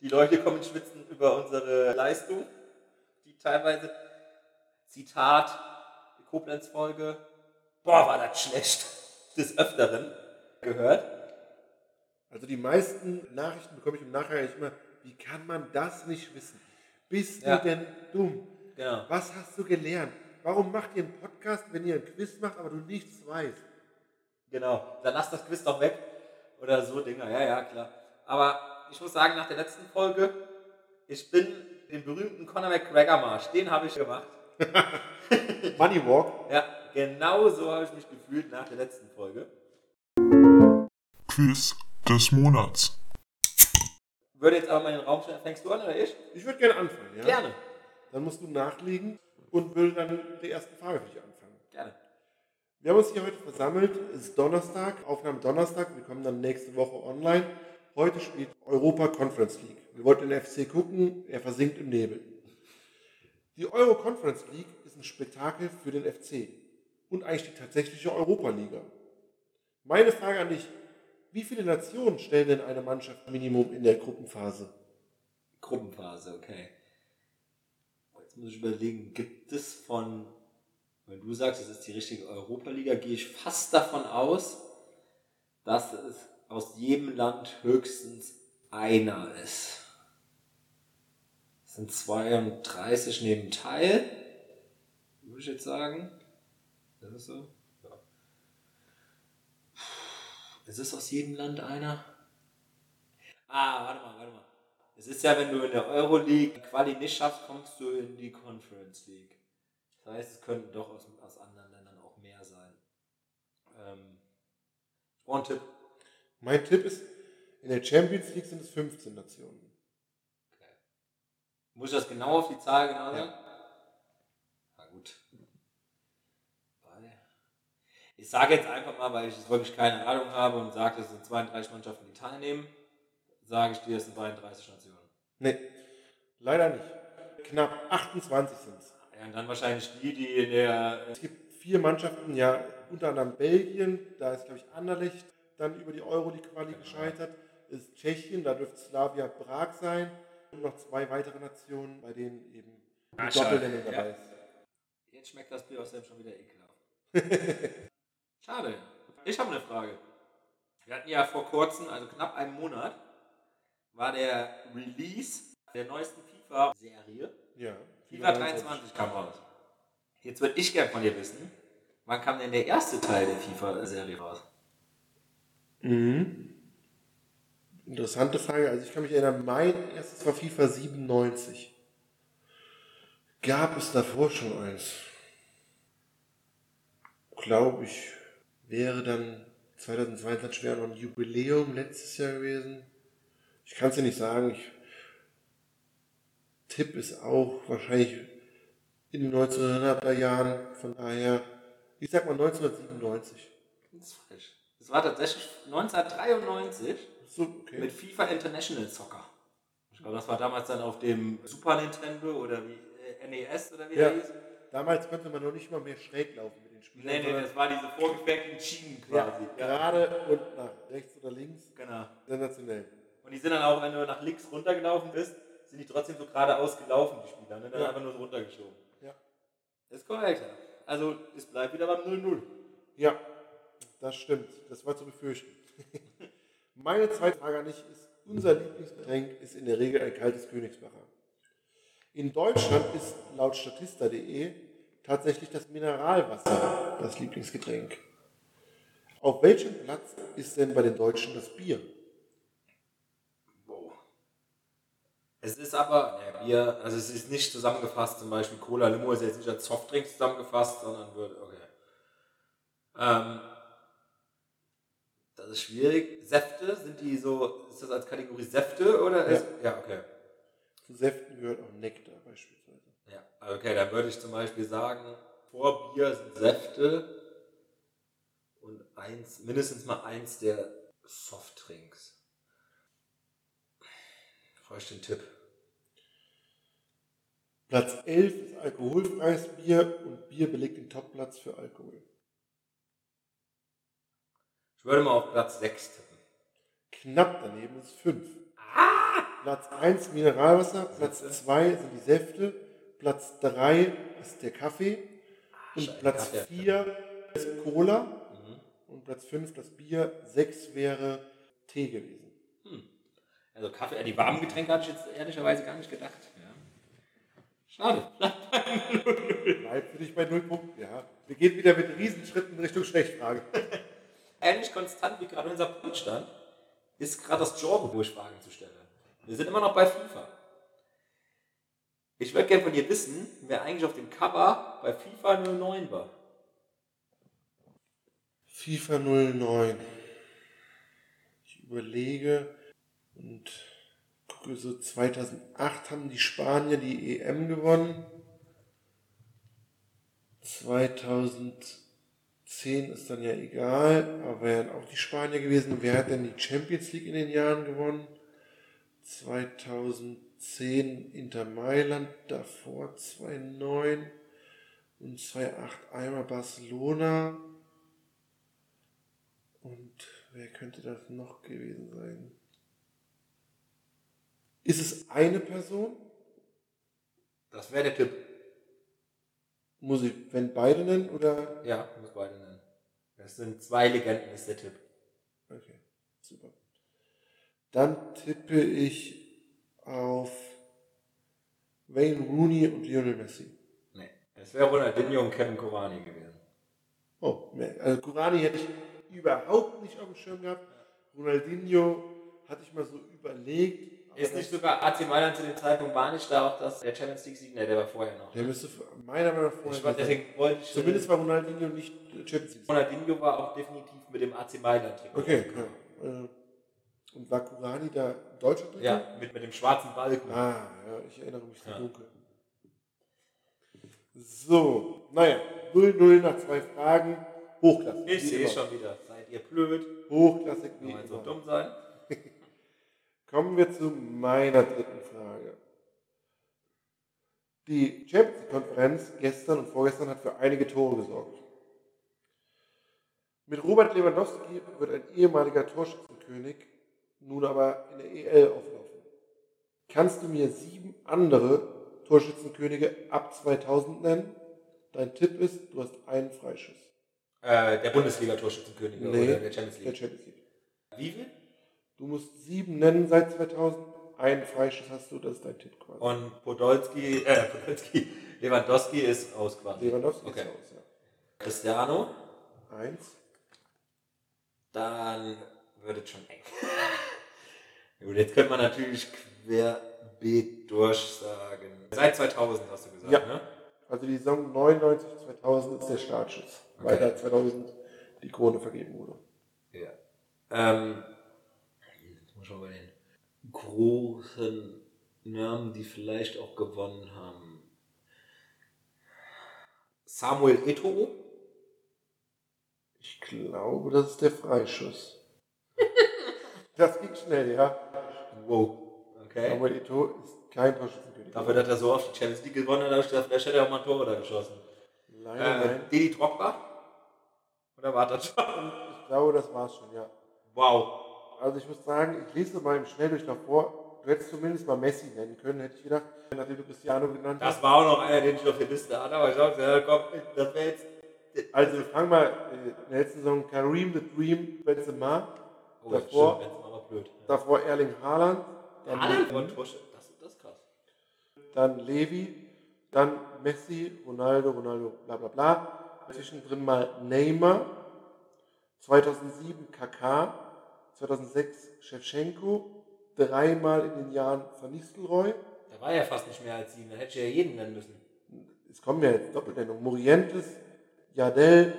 Die Leute kommen ins Schwitzen über unsere Leistung, die teilweise, Zitat, die Koblenz-Folge, boah, war das schlecht, des Öfteren gehört. Also die meisten Nachrichten bekomme ich im Nachhinein immer, wie kann man das nicht wissen? Bist Ja. du denn dumm? Genau. Was hast du gelernt? Warum macht ihr einen Podcast, wenn ihr ein Quiz macht, aber du nichts weißt? Genau. Dann lass das Quiz doch weg. Oder so Dinger. Ja, ja, klar. Aber ich muss sagen, nach der letzten Folge, ich bin den berühmten Conor McGregor Marsch, den habe ich gemacht. Money Walk. Ja, genau so habe ich mich gefühlt nach der letzten Folge. Quiz des Monats. Würde jetzt aber mal in den Raum stellen. Fängst du an oder ich? Ich würde gerne anfangen. Ja? Gerne. Dann musst du nachlegen und würde dann mit der ersten Frage für dich anfangen. Gerne. Wir haben uns hier heute versammelt. Es ist Donnerstag, Aufnahme Donnerstag. Wir kommen dann nächste Woche online. Heute spielt Europa Conference League. Wir wollten den FC gucken, er versinkt im Nebel. Die Euro Conference League ist ein Spektakel für den FC und eigentlich die tatsächliche Europa-Liga. Meine Frage an dich, wie viele Nationen stellen denn eine Mannschaft Minimum in der Gruppenphase? Gruppenphase, okay. Jetzt muss ich überlegen, gibt es von, wenn du sagst, es ist die richtige Europa-Liga, gehe ich fast davon aus, dass es aus jedem Land höchstens einer ist. Es sind 32 neben Teil, würde ich jetzt sagen. Ist es so? Ja. Ist es aus jedem Land einer? Ah, warte mal, warte mal. Es ist ja, wenn du in der Euroleague die Quali nicht schaffst, kommst du in die Conference League. Das heißt, es könnten doch aus, aus anderen Ländern auch mehr sein. Ähm, ich brauche einen Tipp. Mein Tipp ist, in der Champions League sind es 15 Nationen. Muss ich das genau auf die Zahl genau sagen? Na gut. Bei- Ich sage jetzt einfach mal, weil ich jetzt wirklich keine Ahnung habe und sage, es sind 32 Mannschaften, die teilnehmen, sage ich dir, es sind 33 Nationen. Nee, leider nicht. Knapp 28 sind es. Ja, und dann wahrscheinlich die, die in der Es gibt vier Mannschaften, ja, unter anderem Belgien, da ist, glaube ich, Anderlecht dann über die Euroleague-Quali gescheitert. Es ist Tschechien, da dürfte Slavia Prag sein. Und noch zwei weitere Nationen, bei denen eben die. Doppelnennung dabei Ja. ist. Jetzt schmeckt das Bier aus selbst schon wieder ekelhaft. Schade. Ich habe eine Frage. Wir hatten ja vor kurzem, also knapp einem Monat, war der Release der neuesten FIFA-Serie. Ja. FIFA 23 kam raus. Jetzt würde ich gerne von dir wissen, wann kam denn der erste Teil der FIFA-Serie raus? Mhm. Interessante Frage. Also ich kann mich erinnern, mein erstes war FIFA 97. Gab es davor schon eins? Glaube ich, wäre dann 2022 wäre noch ein Jubiläum letztes Jahr gewesen. Ich kann es dir nicht sagen. Ich, Tipp ist auch wahrscheinlich in den 1900er Jahren. Von daher, ich sag mal 1997. Das ist falsch. Das war tatsächlich 1993 So, okay. mit FIFA International Soccer. Ich glaube, das war damals dann auf dem Super Nintendo oder wie äh, NES oder wie Ja. der hieß. Damals konnte man noch nicht mal mehr schräg laufen den Spielern. Nee, nee, das war diese vorgefertigten Schienen Ja, quasi. gerade und nach rechts oder links. Genau. Sensationell. Und die sind dann auch, wenn du nach links runtergelaufen bist, sind die trotzdem so geradeaus gelaufen, die Spieler. Ne? Dann Ja. einfach nur so runtergeschoben. Ja. Das ist korrekt. ja. Also, es bleibt wieder beim 0-0. Ja, das stimmt. Das war zu befürchten. Meine zweite Frage an dich ist, unser Lieblingsgetränk ist in der Regel ein kaltes Königsbacher. In Deutschland ist laut Statista.de tatsächlich das Mineralwasser das Lieblingsgetränk. Auf welchem Platz ist denn bei den Deutschen das Bier? Wow. Es ist aber, ne, Bier, also es ist nicht zusammengefasst, zum Beispiel Cola Limo ist jetzt nicht als Softdrink zusammengefasst, sondern wird, okay. Ähm, das ist schwierig. Säfte, sind die so, ist das als Kategorie Säfte oder ist, ja, okay. Zu Säften gehört auch Nektar beispielsweise. Ja, okay, dann würde ich zum Beispiel sagen, vor Bier sind Säfte und eins, mindestens mal eins der Softdrinks. Brauche ich den Tipp? Platz 11 ist alkoholfreies Bier und Bier belegt den Topplatz für Alkohol. Ich würde mal auf Platz 6 tippen. Knapp daneben ist 5. Platz 1 Mineralwasser, Platz 2 sind die Säfte, Platz 3 ist der Kaffee und scheiße, Platz Kaffee. 4 ist Cola und Platz 5 das Bier, 6 wäre Tee gewesen. Also Kaffee, äh, die warmen Getränke hatte ich jetzt ehrlicherweise gar nicht gedacht. Ja. Schade. Bleibt für dich bei 0 Punkten, ja. Wir gehen wieder mit Riesenschritten in Richtung Schlechtfrage. Ähnlich konstant wie gerade unser Punktstand ist gerade das Genre, wo ich Fragen zu stelle. Wir sind immer noch bei FIFA. Ich würde gerne von dir wissen, wer eigentlich auf dem Cover bei FIFA 09 war. FIFA 09. Ich überlege und gucke so 2008 haben die Spanier die EM gewonnen. 2010 ist dann ja egal, aber wären auch die Spanier gewesen. Wer hat denn die Champions League in den Jahren gewonnen? 2010 Inter Mailand, davor 2009 und 2008 einmal Barcelona. Und wer könnte das noch gewesen sein? Ist es eine Person? Das wäre der Tipp. Muss ich, wenn beide nennen oder? Ja, ich muss beide nennen. Das sind zwei Legenden, ist der Tipp. Okay, super. Dann tippe ich auf Wayne Rooney und Lionel Messi. Nee. Es wäre Ronaldinho und Kevin Korani gewesen. Oh, nee, also Kurani hätte ich überhaupt nicht auf dem Schirm gehabt. Ronaldinho hatte ich mal so überlegt. Ist nicht sogar AC Mailand zu dem Zeitpunkt war nicht da auch das der Champions League Sieg? Nee, der war vorher noch. Der müsste meiner Meinung nach Ich vorher war, sein. deswegen wollte ich. Zumindest war Ronaldinho nicht Champions League. Ronaldinho war auch definitiv mit dem AC Mailand Trikot. Okay, ja. Und war Kurani da in Deutschland drin? Ja, mit, mit dem schwarzen Balken. Ah, ja, ich erinnere mich so Ja. dunkel. So, naja, 0-0 nach zwei Fragen. Hochklassig. Ich sehe immer. schon wieder. Seid ihr blöd? Hochklassig wie man so immer. dumm sein? Kommen wir zu meiner dritten Frage. Die Champions League-Konferenz gestern und vorgestern hat für einige Tore gesorgt. Mit Robert Lewandowski wird ein ehemaliger Torschützenkönig nun aber in der EL auflaufen. Kannst du mir sieben andere Torschützenkönige ab 2000 nennen? Dein Tipp ist, du hast einen Freischuss. Äh, der Bundesliga-Torschützenkönig oder der Champions der League. Champions League. wie viel? Du musst sieben nennen seit 2000. Einen Freischuss hast du, das ist dein Tipp quasi. Und Podolski, äh, Podolski, Lewandowski ist raus quasi. Lewandowski Okay. ist aus, ja. Cristiano, Eins. dann wird es schon eng. Gut, jetzt könnte man natürlich querbeet durchsagen. Seit 2000 hast du gesagt, Ja. ne? Also die Saison 99, 2000 ist der Startschuss, weil Okay. da 2000 die Krone vergeben wurde. Ja. Ähm, jetzt muss ich mal bei den großen Namen, die vielleicht auch gewonnen haben. Samuel Eto'o. Ich glaube, das ist der Freischuss. das ging schnell, ja. Wow. Okay. Samuel Eto'o ist kein Torschützenkönig. Dafür, dass er so oft die Champions League gewonnen hat, vielleicht hätte er auch mal ein Tor da geschossen. Leider Äh, nein. Didi Drogba? Oder war das schon? Ich glaube, das war's schon, ja. Wow. Also ich muss sagen, ich lese mal im Schnelldurchlauf vor. Du hättest zumindest mal Messi nennen können, hätte ich gedacht, nachdem du Cristiano genannt hast. Das war auch noch einer, den ich auf der Liste hatte, aber ich habe gesagt, komm, das wäre jetzt... Also wir fangen mal äh, in der letzten Saison Kareem the Dream Benzema, Oh, davor, stimmt, mal blöd. davor Erling Haaland, dann, Haaland war Torsch- das, das ist krass. dann Levi, dann Messi, Ronaldo, Ronaldo, bla bla bla. Zwischendrin mal Neymar, 2007 Kaká, 2006 Shevchenko, dreimal in den Jahren Van Nistelrooy. Da war ja fast nicht mehr als sieben, da hätte ich ja jeden nennen müssen. es kommen ja jetzt Doppelnennungen. Morientes, Jadel,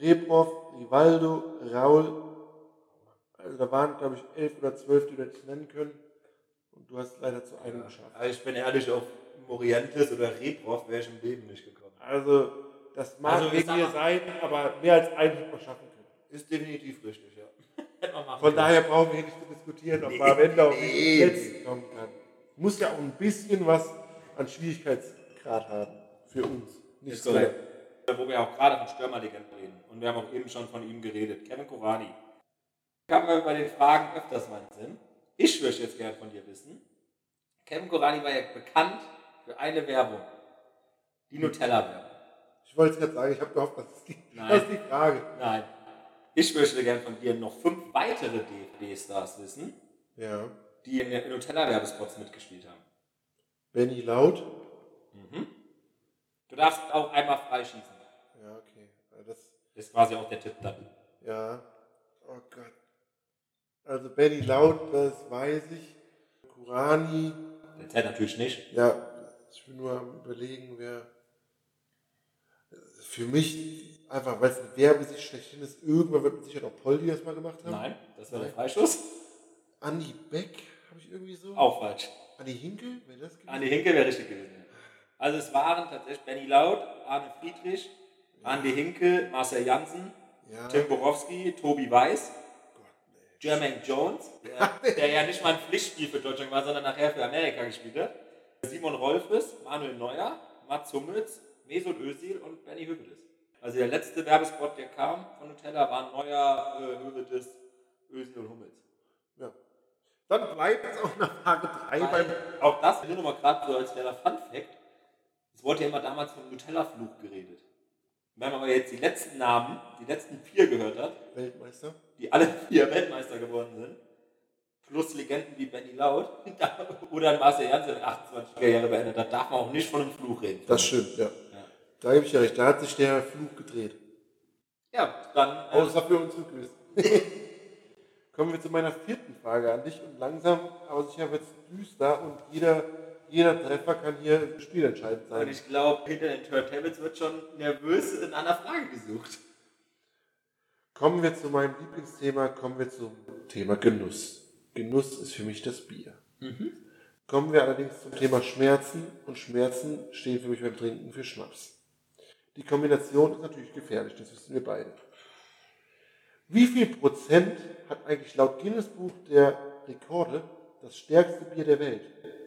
Rebrov, Rivaldo, Raul. Also da waren, glaube ich, elf oder zwölf, die du hättest nennen können. Und du hast leider zu einem geschafft. Aber ich bin ehrlich, auf Morientes oder Rebrov wäre ich im Leben nicht gekommen. Also, das mag Also, wegen mir mal- sein, aber mehr als einen hätte man schaffen können. Ist definitiv richtig, ja. Von daher brauchen wir hier nicht zu diskutieren, ob man am Ende auf den letzten kommen kann. Muss ja auch ein bisschen was an Schwierigkeitsgrad haben. Für uns. Nicht so. Wo wir auch gerade von Stürmerlegenden reden. Und wir haben auch eben schon von ihm geredet. Kevin Korani. Kamen wir bei den Fragen öfters mal Sinn. Ich würde jetzt gerne von dir wissen. Kevin Korani war ja bekannt für eine Werbung. Die Nutella-Werbung. Ich wollte es gerade sagen, ich habe gehofft, das ist die, Nein. das ist die Frage. Nein. Ich möchte gerne von dir noch fünf weitere DFB-Stars wissen, Ja. die in Nutella-Werbespots mitgespielt haben. Benny Laut. Du darfst auch einmal freischießen. Ja, okay. Das, Das ist quasi auch der Tipp dann. ja. Oh Gott. Also Benny Laut, das weiß ich. Kurani. Der zählt natürlich nicht. Ja, ich bin nur am überlegen, wer. Für mich, einfach weil es ein Werbesicht schlechthin ist, irgendwann wird mit Sicherheit auch Poldi das mal gemacht haben. Nein, das war der Freischuss. Andi Beck, habe ich irgendwie so. Auch falsch. Andi Hinkel, wäre das gewesen? Andi Hinkel wäre richtig gewesen. Also es waren tatsächlich Benny Laut, Arne Friedrich, Andi Hinkel, Marcel Janssen, Ja. Tim Borowski, Tobi Weiß. Jermaine Jones, der, der ja nicht mal ein Pflichtspiel für Deutschland war, sondern nachher für Amerika gespielt hat. Simon Rolfes, Manuel Neuer, Mats Hummels, Mesut Özil und Benny Hövedes. Also der letzte Werbespot, der kam von Nutella, waren Neuer, äh, Hövedes, Özil und Hummels. Ja. Dann bleibt es auch nach Frage 3 beim. Auch das, nur noch mal gerade so als kleiner Fun-Fact, es wurde ja immer damals vom Nutella-Fluch geredet. Wenn man aber jetzt die letzten Namen, die letzten vier gehört hat, Weltmeister. Die alle vier Weltmeister geworden sind, plus Legenden wie Benny Laut da- oder ein Marcel Janssen in 28 Karriere beendet hat, darf man auch nicht von einem Fluch reden. Das stimmt, ja. Ja. Da gebe ich ja recht. Da hat sich der Fluch gedreht. Ja, dann. Äh, Außer für uns Quiz. Kommen wir zu meiner vierten Frage an dich. Und langsam, aber sicher wird es düster und jeder, jeder Treffer kann hier spielentscheidend und sein. ich glaube, hinter den Turntables wird schon nervös in einer Frage gesucht. Kommen wir zu meinem Lieblingsthema, kommen wir zum Thema Genuss. Genuss ist für mich das Bier. Kommen wir allerdings zum Thema Schmerzen und Schmerzen stehen für mich beim Trinken für Schnaps. Die Kombination ist natürlich gefährlich, das wissen wir beide. Wie viel Prozent hat eigentlich laut Guinness Buch der Rekorde das stärkste Bier der Welt?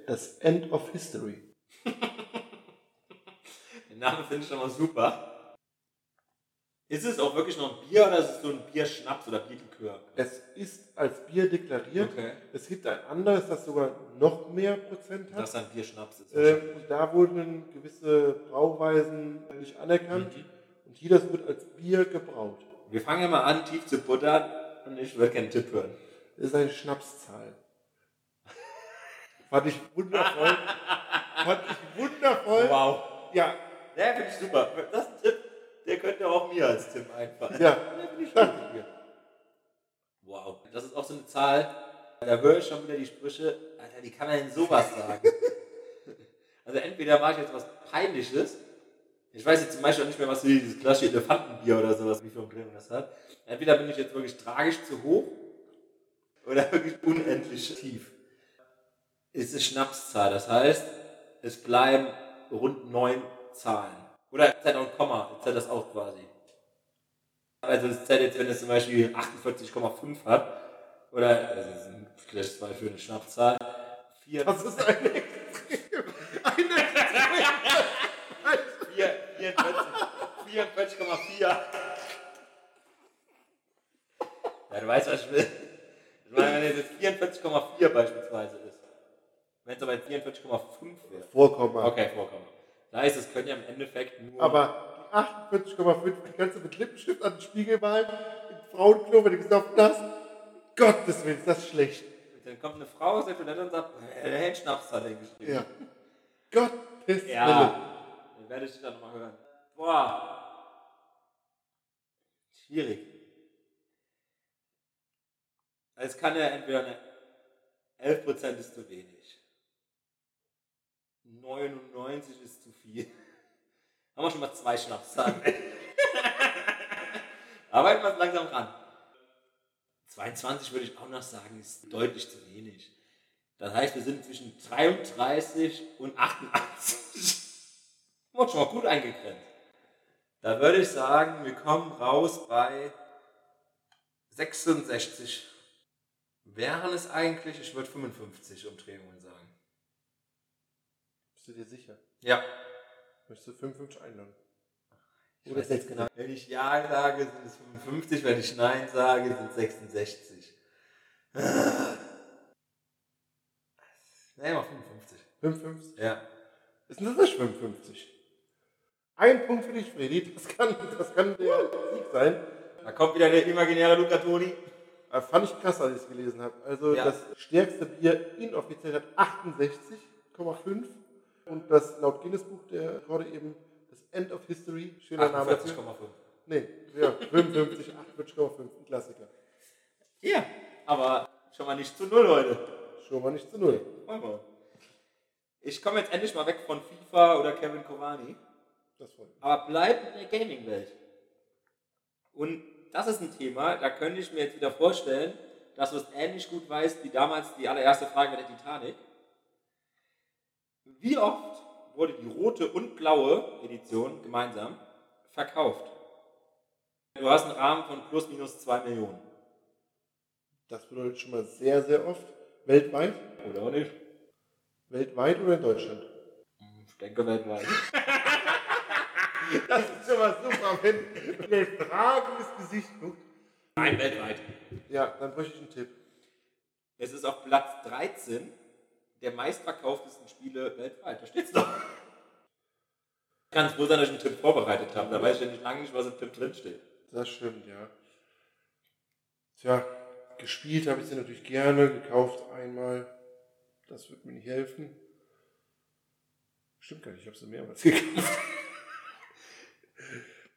Das End of History. Den Namen finde ich schon mal super. Ist es auch wirklich noch ein Bier oder ist es so ein Bierschnaps oder Bierlikör? Es ist als Bier deklariert. Okay. Es gibt ein anderes, das sogar noch mehr Prozent hat. Dass ein Bierschnaps ist. Ähm, und da wurden gewisse Brauweisen nicht anerkannt. Und hier das wird als Bier gebraut. Wir fangen ja mal an, tief zu buttern und ich würde gerne einen Tipp hören. ist eine Schnapszahl. Fand ich wundervoll. Fand ich wundervoll. Wow. Ja, Der finde ich super. Das ist ein Tipp, der könnte auch mir als Tipp einfallen. ja, Der finde ich ich mir. Wow. Das ist auch so eine Zahl, da höre ich schon wieder die Sprüche, Alter, wie kann man denn sowas sagen? also entweder mache ich jetzt was Peinliches, ich weiß jetzt zum Beispiel auch nicht mehr, was wie dieses klassische Elefantenbier oder sowas, wie viel Umdrehung das hat. Entweder bin ich jetzt wirklich tragisch zu hoch oder wirklich unendlich tief. Ist eine Schnapszahl, das heißt, es bleiben rund neun Zahlen. Oder Komma, zählt das auch quasi. Also es zählt jetzt, wenn es zum Beispiel 48,5 hat, oder, also das ist ein vielleicht zwei für eine Schnapszahl, vier, Das ist eine extrem, eine vier, 44, 44,4. Ja, du weißt, was ich will. Ich meine, wenn es jetzt 44,4 beispielsweise ist. Wenn es aber jetzt 44,5 wäre. Vorkomma. Okay, vorkommen. Das heißt, es können ja im Endeffekt nur. Aber 48,5, die kannst du mit Lippenstift an den Spiegel malen, im Frauenklo, wenn du gesoffen hast. Gottes Willen, ist das schlecht. dann kommt eine Frau aus der Toilette und sagt, der hält Schnapszahl hingeschrieben. Ja. Gottes Willen. Ja. Dann werde ich dich dann nochmal hören. Boah. Schwierig. Es kann ja entweder eine 11% ist zu wenig. 99 ist zu viel. Haben wir schon mal zwei Schnapszahlen. Arbeiten wir uns langsam ran. 22 würde ich auch noch sagen, ist deutlich zu wenig. Das heißt, wir sind zwischen 33 und 88. Wurde schon mal gut eingegrenzt. Da würde ich sagen, wir kommen raus bei 66. Wären es eigentlich, ich würde 55 Umdrehungen sagen. Bist du dir sicher? Ja. Möchtest du 55 einloggen? Ich weiß jetzt genau. Wenn ich Ja sage, sind es 55, wenn ich Nein sage, sind es 66. Nee, mal 55. 55? Ja. Ist das nicht 55? Ein Punkt für dich, Freddy. Das kann, das kann der Sieg sein. Da kommt wieder der imaginäre Luca Toni. Fand ich krass, als ich es gelesen habe. Also Ja. das stärkste Bier inoffiziell hat 68,5 und das laut Guinness Buch der Rekorde eben das End of History, schöner Name dafür. 48,5. Nee, ja, 55, 48,5, ein Klassiker. Ja, aber schon mal nicht zu null heute. Schon mal nicht zu null. Wollen wir. Ich komme jetzt endlich mal weg von FIFA oder Kevin Kovani, Das freut mich. aber bleib in der Gaming-Welt. Und das ist ein Thema, da könnte ich mir jetzt wieder vorstellen, dass du es ähnlich gut weißt wie damals die allererste Frage mit der Titanic. Wie oft wurde die rote und blaue Edition gemeinsam verkauft? Du hast einen Rahmen von plus minus 2 Millionen. Das bedeutet schon mal sehr, sehr oft. Weltweit? Oder auch nicht? Weltweit oder in Deutschland? Ich denke weltweit. Das ist schon mal super, wenn der Fragen ins Gesicht guckt. Nein, weltweit. Ja, dann bräuchte ich einen Tipp. Es ist auf Platz 13 der meistverkauftesten Spiele weltweit. Da steht's doch. Kann es wohl sein, dass ich einen Tipp vorbereitet habe. Da weiß ich ja nicht lange nicht, was im Tipp drin steht. Das stimmt, ja. Tja, gespielt habe ich sie natürlich gerne, gekauft einmal. Das wird mir nicht helfen. Stimmt gar nicht, ich habe sie mehrmals gekauft.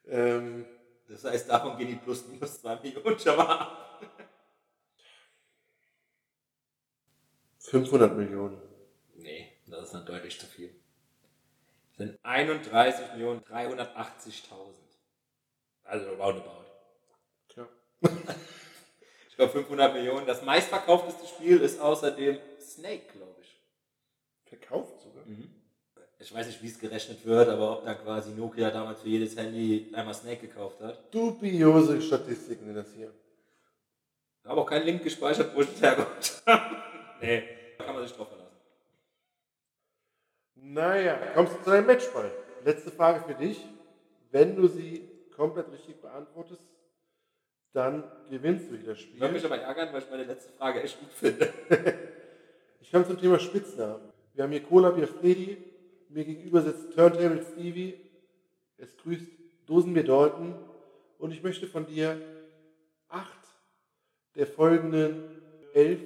ähm, Das heißt, davon gehen die plus minus 2 Millionen schon mal ab. 500 Millionen. Nee, das ist dann deutlich zu viel. Das sind 31.380.000. Also roundabout. Tja. Ich glaube 500 Millionen. Das meistverkaufteste Spiel ist außerdem Snake, glaube ich. Verkauft sogar. Ich weiß nicht, wie es gerechnet wird, aber ob da quasi Nokia damals für jedes Handy einmal Snake gekauft hat. Dubiose Statistiken sind das hier. Ich habe auch keinen Link gespeichert, wo ich habe. Nee, da kann man sich drauf verlassen. Naja, kommst du zu deinem Matchball. Letzte Frage für dich. Wenn du sie komplett richtig beantwortest, dann gewinnst du wieder das Ich würde mich Spiel. aber ärgern, weil ich meine letzte Frage echt gut finde. Ich komme zum Thema Spitznamen. Wir haben hier Cola Bier Freddy, mir gegenüber sitzt Turntable Stevie, es grüßt Dosenbier Dalton und ich möchte von dir acht der folgenden elf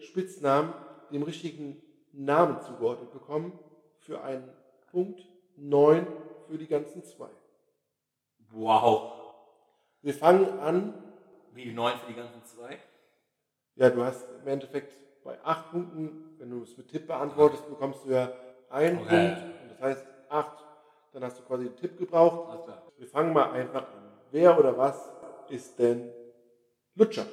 Spitznamen dem richtigen Namen zugeordnet bekommen für einen Punkt, neun für die ganzen zwei. Wow. Wir fangen an, Wie neun für die ganzen zwei? ja, du hast im Endeffekt bei acht Punkten, wenn du es mit Tipp beantwortest, bekommst du ja einen Okay. Punkt. Und das heißt acht, dann hast du quasi den Tipp gebraucht. Wir fangen mal einfach an. Wer oder was ist denn Lutscher?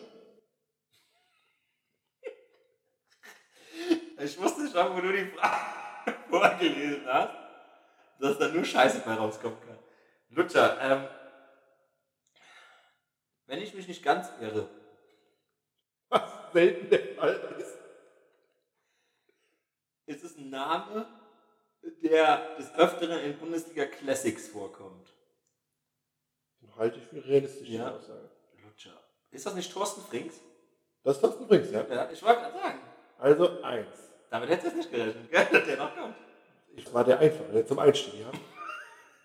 Ich wusste schon, wo du die Frage vorgelesen hast, dass da nur Scheiße bei rauskommen kann. Lutscher, ähm, wenn ich mich nicht ganz irre, Was selten der Fall ist. ist es ein Name, der des Öfteren in Bundesliga Classics vorkommt. Halte ich für realistisch, Ja. Aussage. Lutscher. Ist das nicht Thorsten Frings? Das ist das übrigens, ja. Ja, ich wollte gerade sagen. Also eins. Damit hättest du jetzt nicht gerechnet, gell, dass der noch kommt. Ich war der Einfache, der zum Einstieg, ja.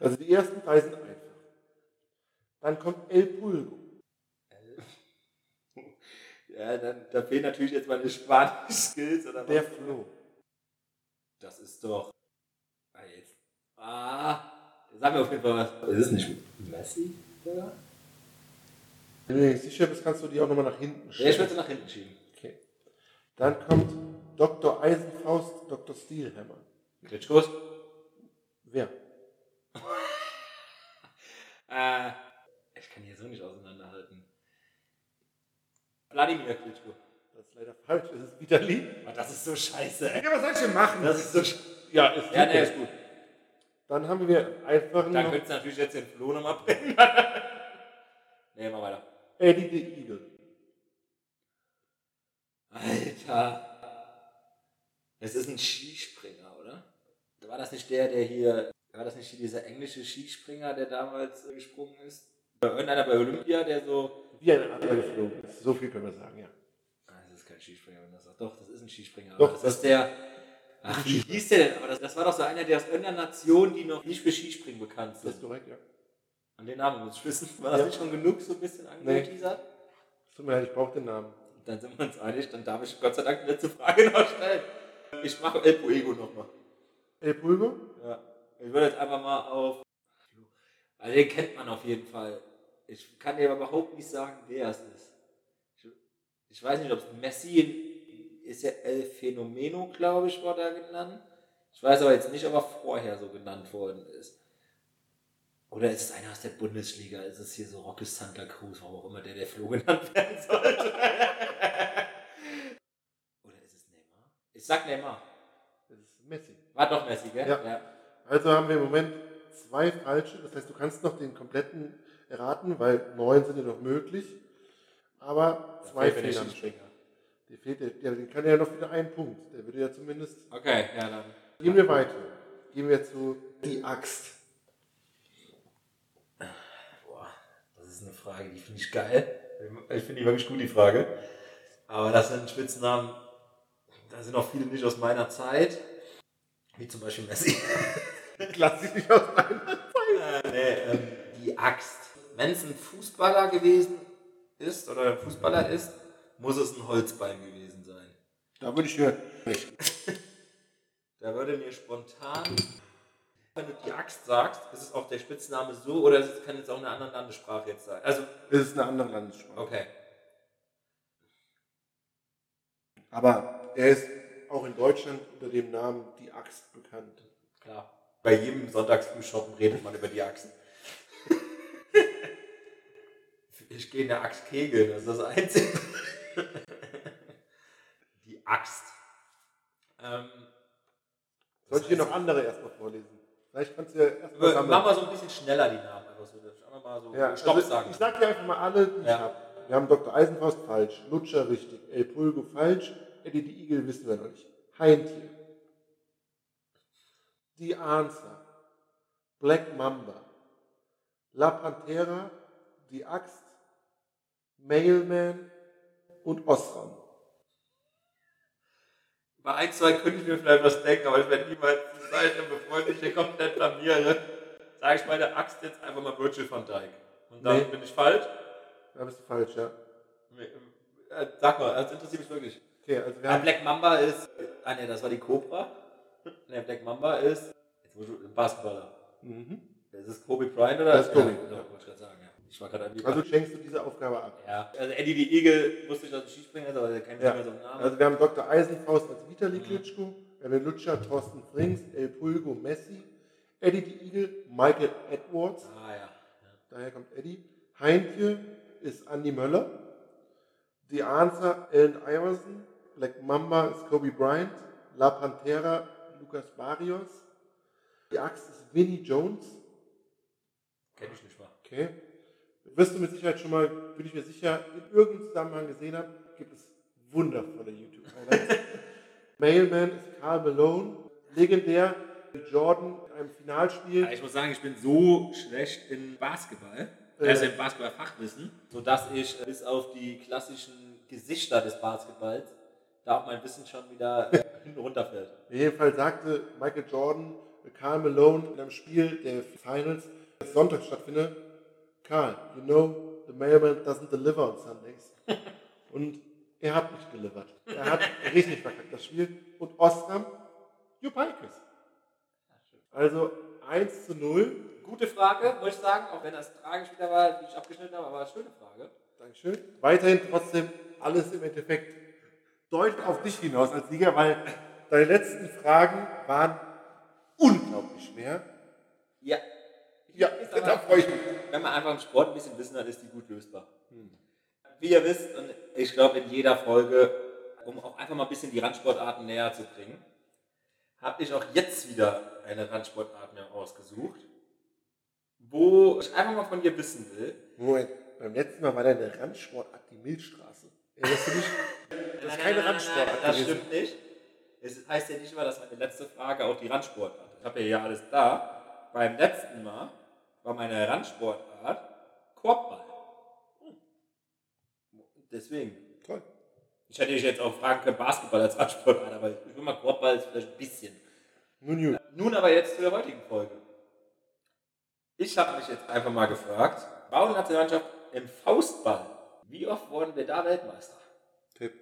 Also die ersten drei sind einfach. Dann kommt El Pulgo. Ja, dann, da fehlen natürlich jetzt meine Spanisch-Skills oder Der was. Flo. Das ist doch. Ah, jetzt. Ah, sag mir auf jeden Fall was. Ist es nicht Messi? Ja, Wenn du nicht sicher bist, kannst du die auch nochmal nach hinten ich schieben. würde sie nach hinten schieben. Dann kommt Dr. Eisenfaust, Dr. Steelhammer. Klitschkos? Wer? Äh, ich kann hier so nicht auseinanderhalten. Wladimir Klitschko. Das ist leider falsch, es ist Vitali. Oh, das ist so scheiße, ey. Ja, was soll ich denn machen? Das ist so sch ja, ist Ja, nee, ist gut. Dann haben wir einfach Dann könntest du natürlich jetzt den Flo nochmal bringen. nee, mal weiter. Eddie the Eagle. Alter. Es ist ein Skispringer, oder? War das nicht der, der hier, war das nicht dieser englische Skispringer, der damals äh, gesprungen ist? Oder irgendeiner bei Olympia, der so. Wie ein Adler geflogen ist. So viel können wir sagen, ja. Ah, das ist kein Skispringer, wenn das sagt. Doch, das ist ein Skispringer. Doch, aber das das- ist der. Ach, wie hieß der denn? Aber das, das war doch so einer, der aus irgendeiner Nation, die noch nicht für Skispringen bekannt Das sind. ist korrekt, ja. An den Namen muss ich wissen. War das Ja. nicht schon genug so ein bisschen angeteasert? Es Tut mir leid, ich brauche den Namen. Dann sind wir uns einig, dann darf ich Gott sei Dank die letzte Frage noch stellen. Ich mache El Puego nochmal. El Pulgo? Ja. Ich würde jetzt einfach mal auf. Also den kennt man auf jeden Fall. Ich kann dir aber überhaupt nicht sagen, wer es ist. Ich, ich weiß nicht, ob es Messi ist ja El Fenomeno, glaube ich, war da genannt. Ich weiß aber jetzt nicht, ob er vorher so genannt worden ist. Oder ist es einer aus der Bundesliga? Ist es hier so Rocky Santa Cruz, warum auch immer der der Flo genannt werden sollte? Oder ist es Neymar? Ich sag Neymar. Das ist Messi. War doch Messi, gell? Ja. Also haben wir im Moment zwei falsche. Das heißt, du kannst noch den kompletten erraten, weil neun sind ja noch möglich. Aber zwei mir der Fehler. Der fehlt, der, der, den kann ja noch wieder einen Punkt. Der würde ja zumindest. Okay, ja dann. Gehen wir weiter. Gehen wir zu die Axt. Boah, das ist eine Frage, die finde ich geil. Ich finde die wirklich gut, die Frage. Aber das sind Spitznamen, da sind auch viele nicht aus meiner Zeit. Wie zum Beispiel Messi. Lass dich nicht aus deiner Äh, nee, ähm, die Axt. Wenn es ein Fußballer gewesen ist oder ein Fußballer ist, muss es ein Holzbein gewesen sein. Da würde ich dir. Da würde mir spontan, wenn du die Axt sagst, ist es auch der Spitzname so oder es kann jetzt auch eine andere Landessprache jetzt sein. Also, Das ist eine andere Landessprache. okay. Aber er ist auch in Deutschland unter dem Namen die Axt bekannt. Klar. Bei jedem Sonntagsfrühshoppen redet man über die Axt. ich gehe in der Axt kegeln, das ist das Einzige. die Axt. Ähm, Soll ich dir noch andere erstmal vorlesen? Vielleicht kannst du ja erstmal sammeln. mal so ein bisschen schneller die Namen. Einfach so, dass ich einfach mal so Ja, Stopp also sagen. ich sag dir einfach mal alle, die ich Ja. habe. Wir haben Dr. Eisenfaust falsch, Lutscher richtig, El Pulgo falsch, Eddie die Igel wissen wir noch nicht. Heintier. Die Answer. Black Mamba. La Pantera, die Axt, Mailman und Osram. Bei ein, zwei könnte ich mir vielleicht was denken, aber ich werde niemals Seite, bevor ich mich hier komplett blamiere, sage ich meine Axt jetzt einfach mal Virgil van Dijk. Und dann Nee. bin ich falsch. Da bist du falsch, ja. Äh, Sag mal, das interessiert mich wirklich. Okay, also wir Ja, haben Black Mamba ist. Ah ne, das war die Cobra. Ne, Black Mamba ist. Jetzt muss ich, ein Basketballer. Mhm. Das ist Kobe Bryant oder? Das ist Kobe. Ja, genau, wollte ich gerade sagen, ja. Ich war gerade Also schenkst du diese Aufgabe ab. Ja, also Eddie die Eagle wusste ich, dass ein Skispringer ist, aber der kennt Ja. nicht mehr so einen Namen. Also wir haben Dr. Eisenfaust als Vitali Klitschko, wir haben den Lutscher Thorsten Frings, El Pulgo Messi, Eddie die Igel, Michael Edwards, ah ja. daher kommt Eddie, Heintje ist Andy Möller, The Answer Allen Iverson, Black Mamba ist Kobe Bryant, La Pantera Lucas Barrios, die Axt ist Vinnie Jones, Kenn ich nicht mal. Okay. Wirst du mit Sicherheit schon mal, bin ich mir sicher, in irgendeinem Zusammenhang gesehen haben, gibt es wundervolle YouTube-Highlights. Mailman ist Carl Malone, legendär Jordan in einem Finalspiel. Ja, ich muss sagen, ich bin so schlecht in Basketball, Äh. also im Basketball-Fachwissen, sodass ich äh, bis auf die klassischen Gesichter des Basketballs da auch mein Wissen schon wieder äh, runterfällt. In jedem Fall sagte Michael Jordan Karl Malone in einem Spiel der Finals, das Sonntag stattfindet, Karl, you know, the mailman doesn't deliver on Sundays. Und er hat nicht delivered. Er hat richtig verkackt das Spiel. Und Osram, you Pikers. Also 1 zu 0. Gute Frage, muss ich sagen, auch wenn das tragisch wieder war, die ich abgeschnitten habe, aber eine schöne Frage. Dankeschön. Weiterhin trotzdem alles im Endeffekt deutet auf dich hinaus als Sieger, weil deine letzten Fragen waren unglaublich schwer. Ja. Ja, Ist da freue ich mich. Wenn man einfach im Sport ein bisschen Wissen hat, ist die gut lösbar. Wie ihr wisst, und ich glaube in jeder Folge, um auch einfach mal ein bisschen die Randsportarten näher zu bringen, habe ich auch jetzt wieder eine Randsportart mir ausgesucht, wo ich einfach mal von dir wissen will. Moment, beim letzten Mal war deine Randsportart die Milchstraße. Erinnerst du dich? Das ist keine Randsportart Das gewesen. stimmt nicht. Es heißt ja nicht immer, dass meine letzte Frage auch die Randsportart ist. Ich habe ja hier alles da. Beim letzten Mal war meine Randsportart Korbball. Deswegen. Toll. Ich hätte dich jetzt auch fragen können, Basketball als Radsportart, aber ich will mal Korbball ist vielleicht ein bisschen. Nun, nun. Nun aber jetzt zu der heutigen Folge. Ich habe mich jetzt einfach mal gefragt, Frauennationalmannschaft im Faustball. Wie oft wurden wir da Weltmeister? Tipp.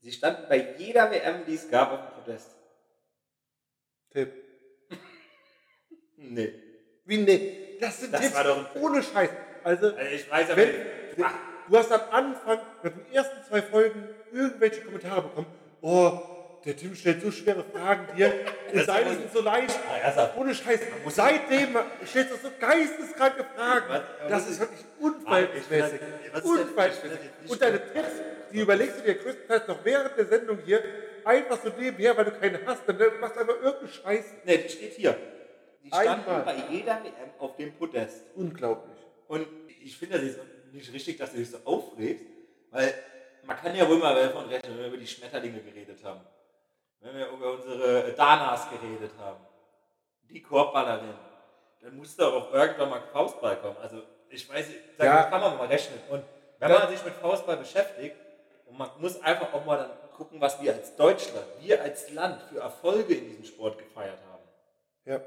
Sie standen bei jeder WM, die es gab, auf dem Podest. Tipp. Nee. Wie nee? Das sind Das Tipps war doch ohne Scheiß. Also, Also ich weiß aber wenn, nicht. Ach, du hast am Anfang, bei den ersten zwei Folgen, irgendwelche Kommentare bekommen. Oh, der Tim stellt so schwere Fragen dir. Seine sind so leicht. ernsthaft? Ohne Scheiß. Seitdem stellst du so geisteskranke Fragen. Das ist wirklich unverhältnismäßig. Ah, Unverhältnismäßig. bin nicht- Und deine Tipps, die überlegst du dir größtenteils noch während der Sendung hier, einfach so nebenher, weil du keine hast. Dann machst du einfach irgendeinen Scheiß. nee, die steht hier. Die standen Einmal. bei jeder WM auf dem Podest. Unglaublich. Und ich finde das jetzt nicht richtig, dass du dich so aufregst, weil man kann ja wohl mal davon rechnen, wenn wir über die Schmetterlinge geredet haben, wenn wir über unsere Danas geredet haben, die Korbballerin, dann muss da auch irgendwann mal Faustball kommen. Also ich weiß, nicht, da Ja. kann man mal rechnen. Und wenn Ja. man sich mit Faustball beschäftigt, und man muss einfach auch mal dann gucken, was wir als Deutschland, wir als Land für Erfolge in diesem Sport gefeiert haben. Ja.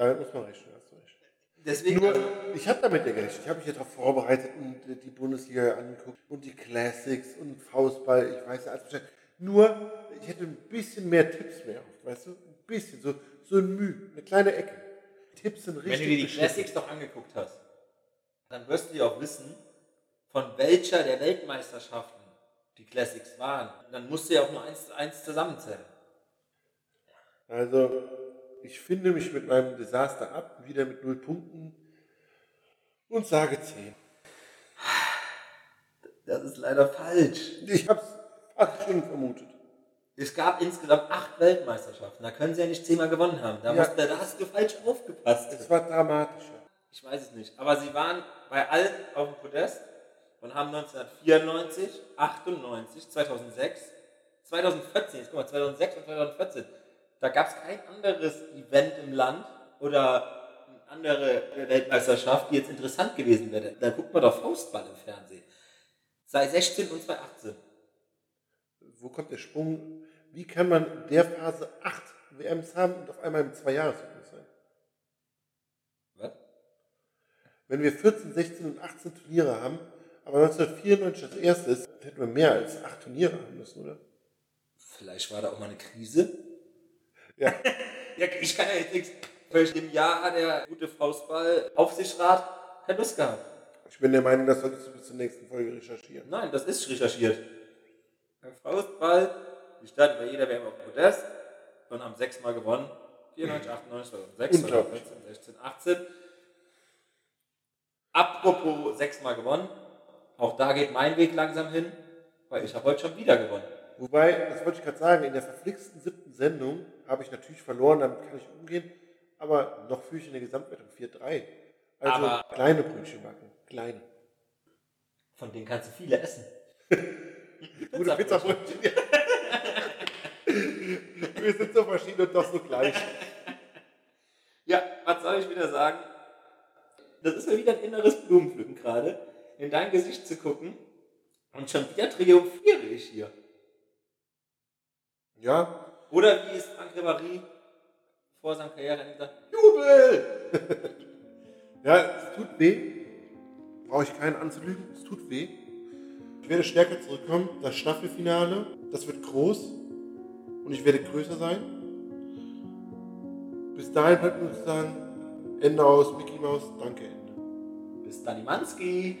Damit muss man rechnen, hast du recht. Deswegen, Nur, also, ich habe damit ja gerechnet. Ich habe mich ja darauf vorbereitet und die Bundesliga angeguckt und die Classics und Faustball, ich weiß ja alles Bescheid. Nur, ich hätte ein bisschen mehr Tipps mehr weißt du? Ein bisschen, so, so ein Mühe, eine kleine Ecke. Tipps sind richtig Wenn du dir die beschissen. Classics doch angeguckt hast, dann wirst du ja auch wissen, von welcher der Weltmeisterschaften die Classics waren. Dann musst du ja auch nur eins zu eins zusammenzählen. Also, ich finde mich mit meinem Desaster ab, wieder mit null Punkten und sage 10. Das ist leider falsch. Ich habe es fast schon vermutet. Es gab insgesamt acht Weltmeisterschaften. Da können sie ja nicht zehnmal gewonnen haben. Da, Ja. musst, da hast du falsch aufgepasst. Es war dramatischer. Ich weiß es nicht. Aber sie waren bei allen auf dem Podest und haben 1994, 98, 2006, 2014, jetzt guck mal, 2006 und 2014, da gab es kein anderes Event im Land oder eine andere Weltmeisterschaft, die jetzt interessant gewesen wäre. Da guckt man doch Faustball im Fernsehen. 2016 und 2018. Wo kommt der Sprung? Wie kann man in der Phase acht WMs haben und auf einmal im Zweijahresrhythmus sein? Was? wenn wir 14, 16 und 18 Turniere haben, aber 1994 das erste ist, hätten wir mehr als acht Turniere haben müssen, oder? Vielleicht war da auch mal eine Krise. Ja. Ja, ich kann ja jetzt nichts. Vielleicht im Jahr hat der gute Faustball-Aufsichtsrat keine Lust gehabt. Ich bin der Meinung, das solltest du bis zur nächsten Folge recherchieren. Nein, das ist recherchiert. Beim Faustball, die standen bei jeder WM auf Podest und haben sechsmal gewonnen. 94, 98, 2006, Unglaublich. 2014, 16, 18. Apropos sechsmal gewonnen, auch da geht mein Weg langsam hin, weil ich habe heute schon wieder gewonnen. Wobei, das wollte ich gerade sagen, in der verflixten siebten Sendung habe ich natürlich verloren, damit kann ich umgehen, aber noch führe ich in der Gesamtwertung 4-3. Also Aber- kleine Brötchen backen, kleine. Von denen kannst du viele essen. Gute Pizzabrötchen. Ja. Wir sind so verschieden und doch so gleich. Ja, was soll ich wieder sagen? Das ist mir wieder ein inneres Blumenpflücken gerade, in dein Gesicht zu gucken. Und schon wieder triumphiere ich hier. Ja, Oder wie es Frank Ribéry vor seinem Karriereende gesagt Jubel! ja, es tut weh. Brauche ich keinen anzulügen, es tut weh. Ich werde stärker zurückkommen. Das Staffelfinale, das wird groß und ich werde größer sein. Bis dahin bleibt zu sagen, Ende aus, Mickey Mouse, danke, Ende. Bis dann, Manski.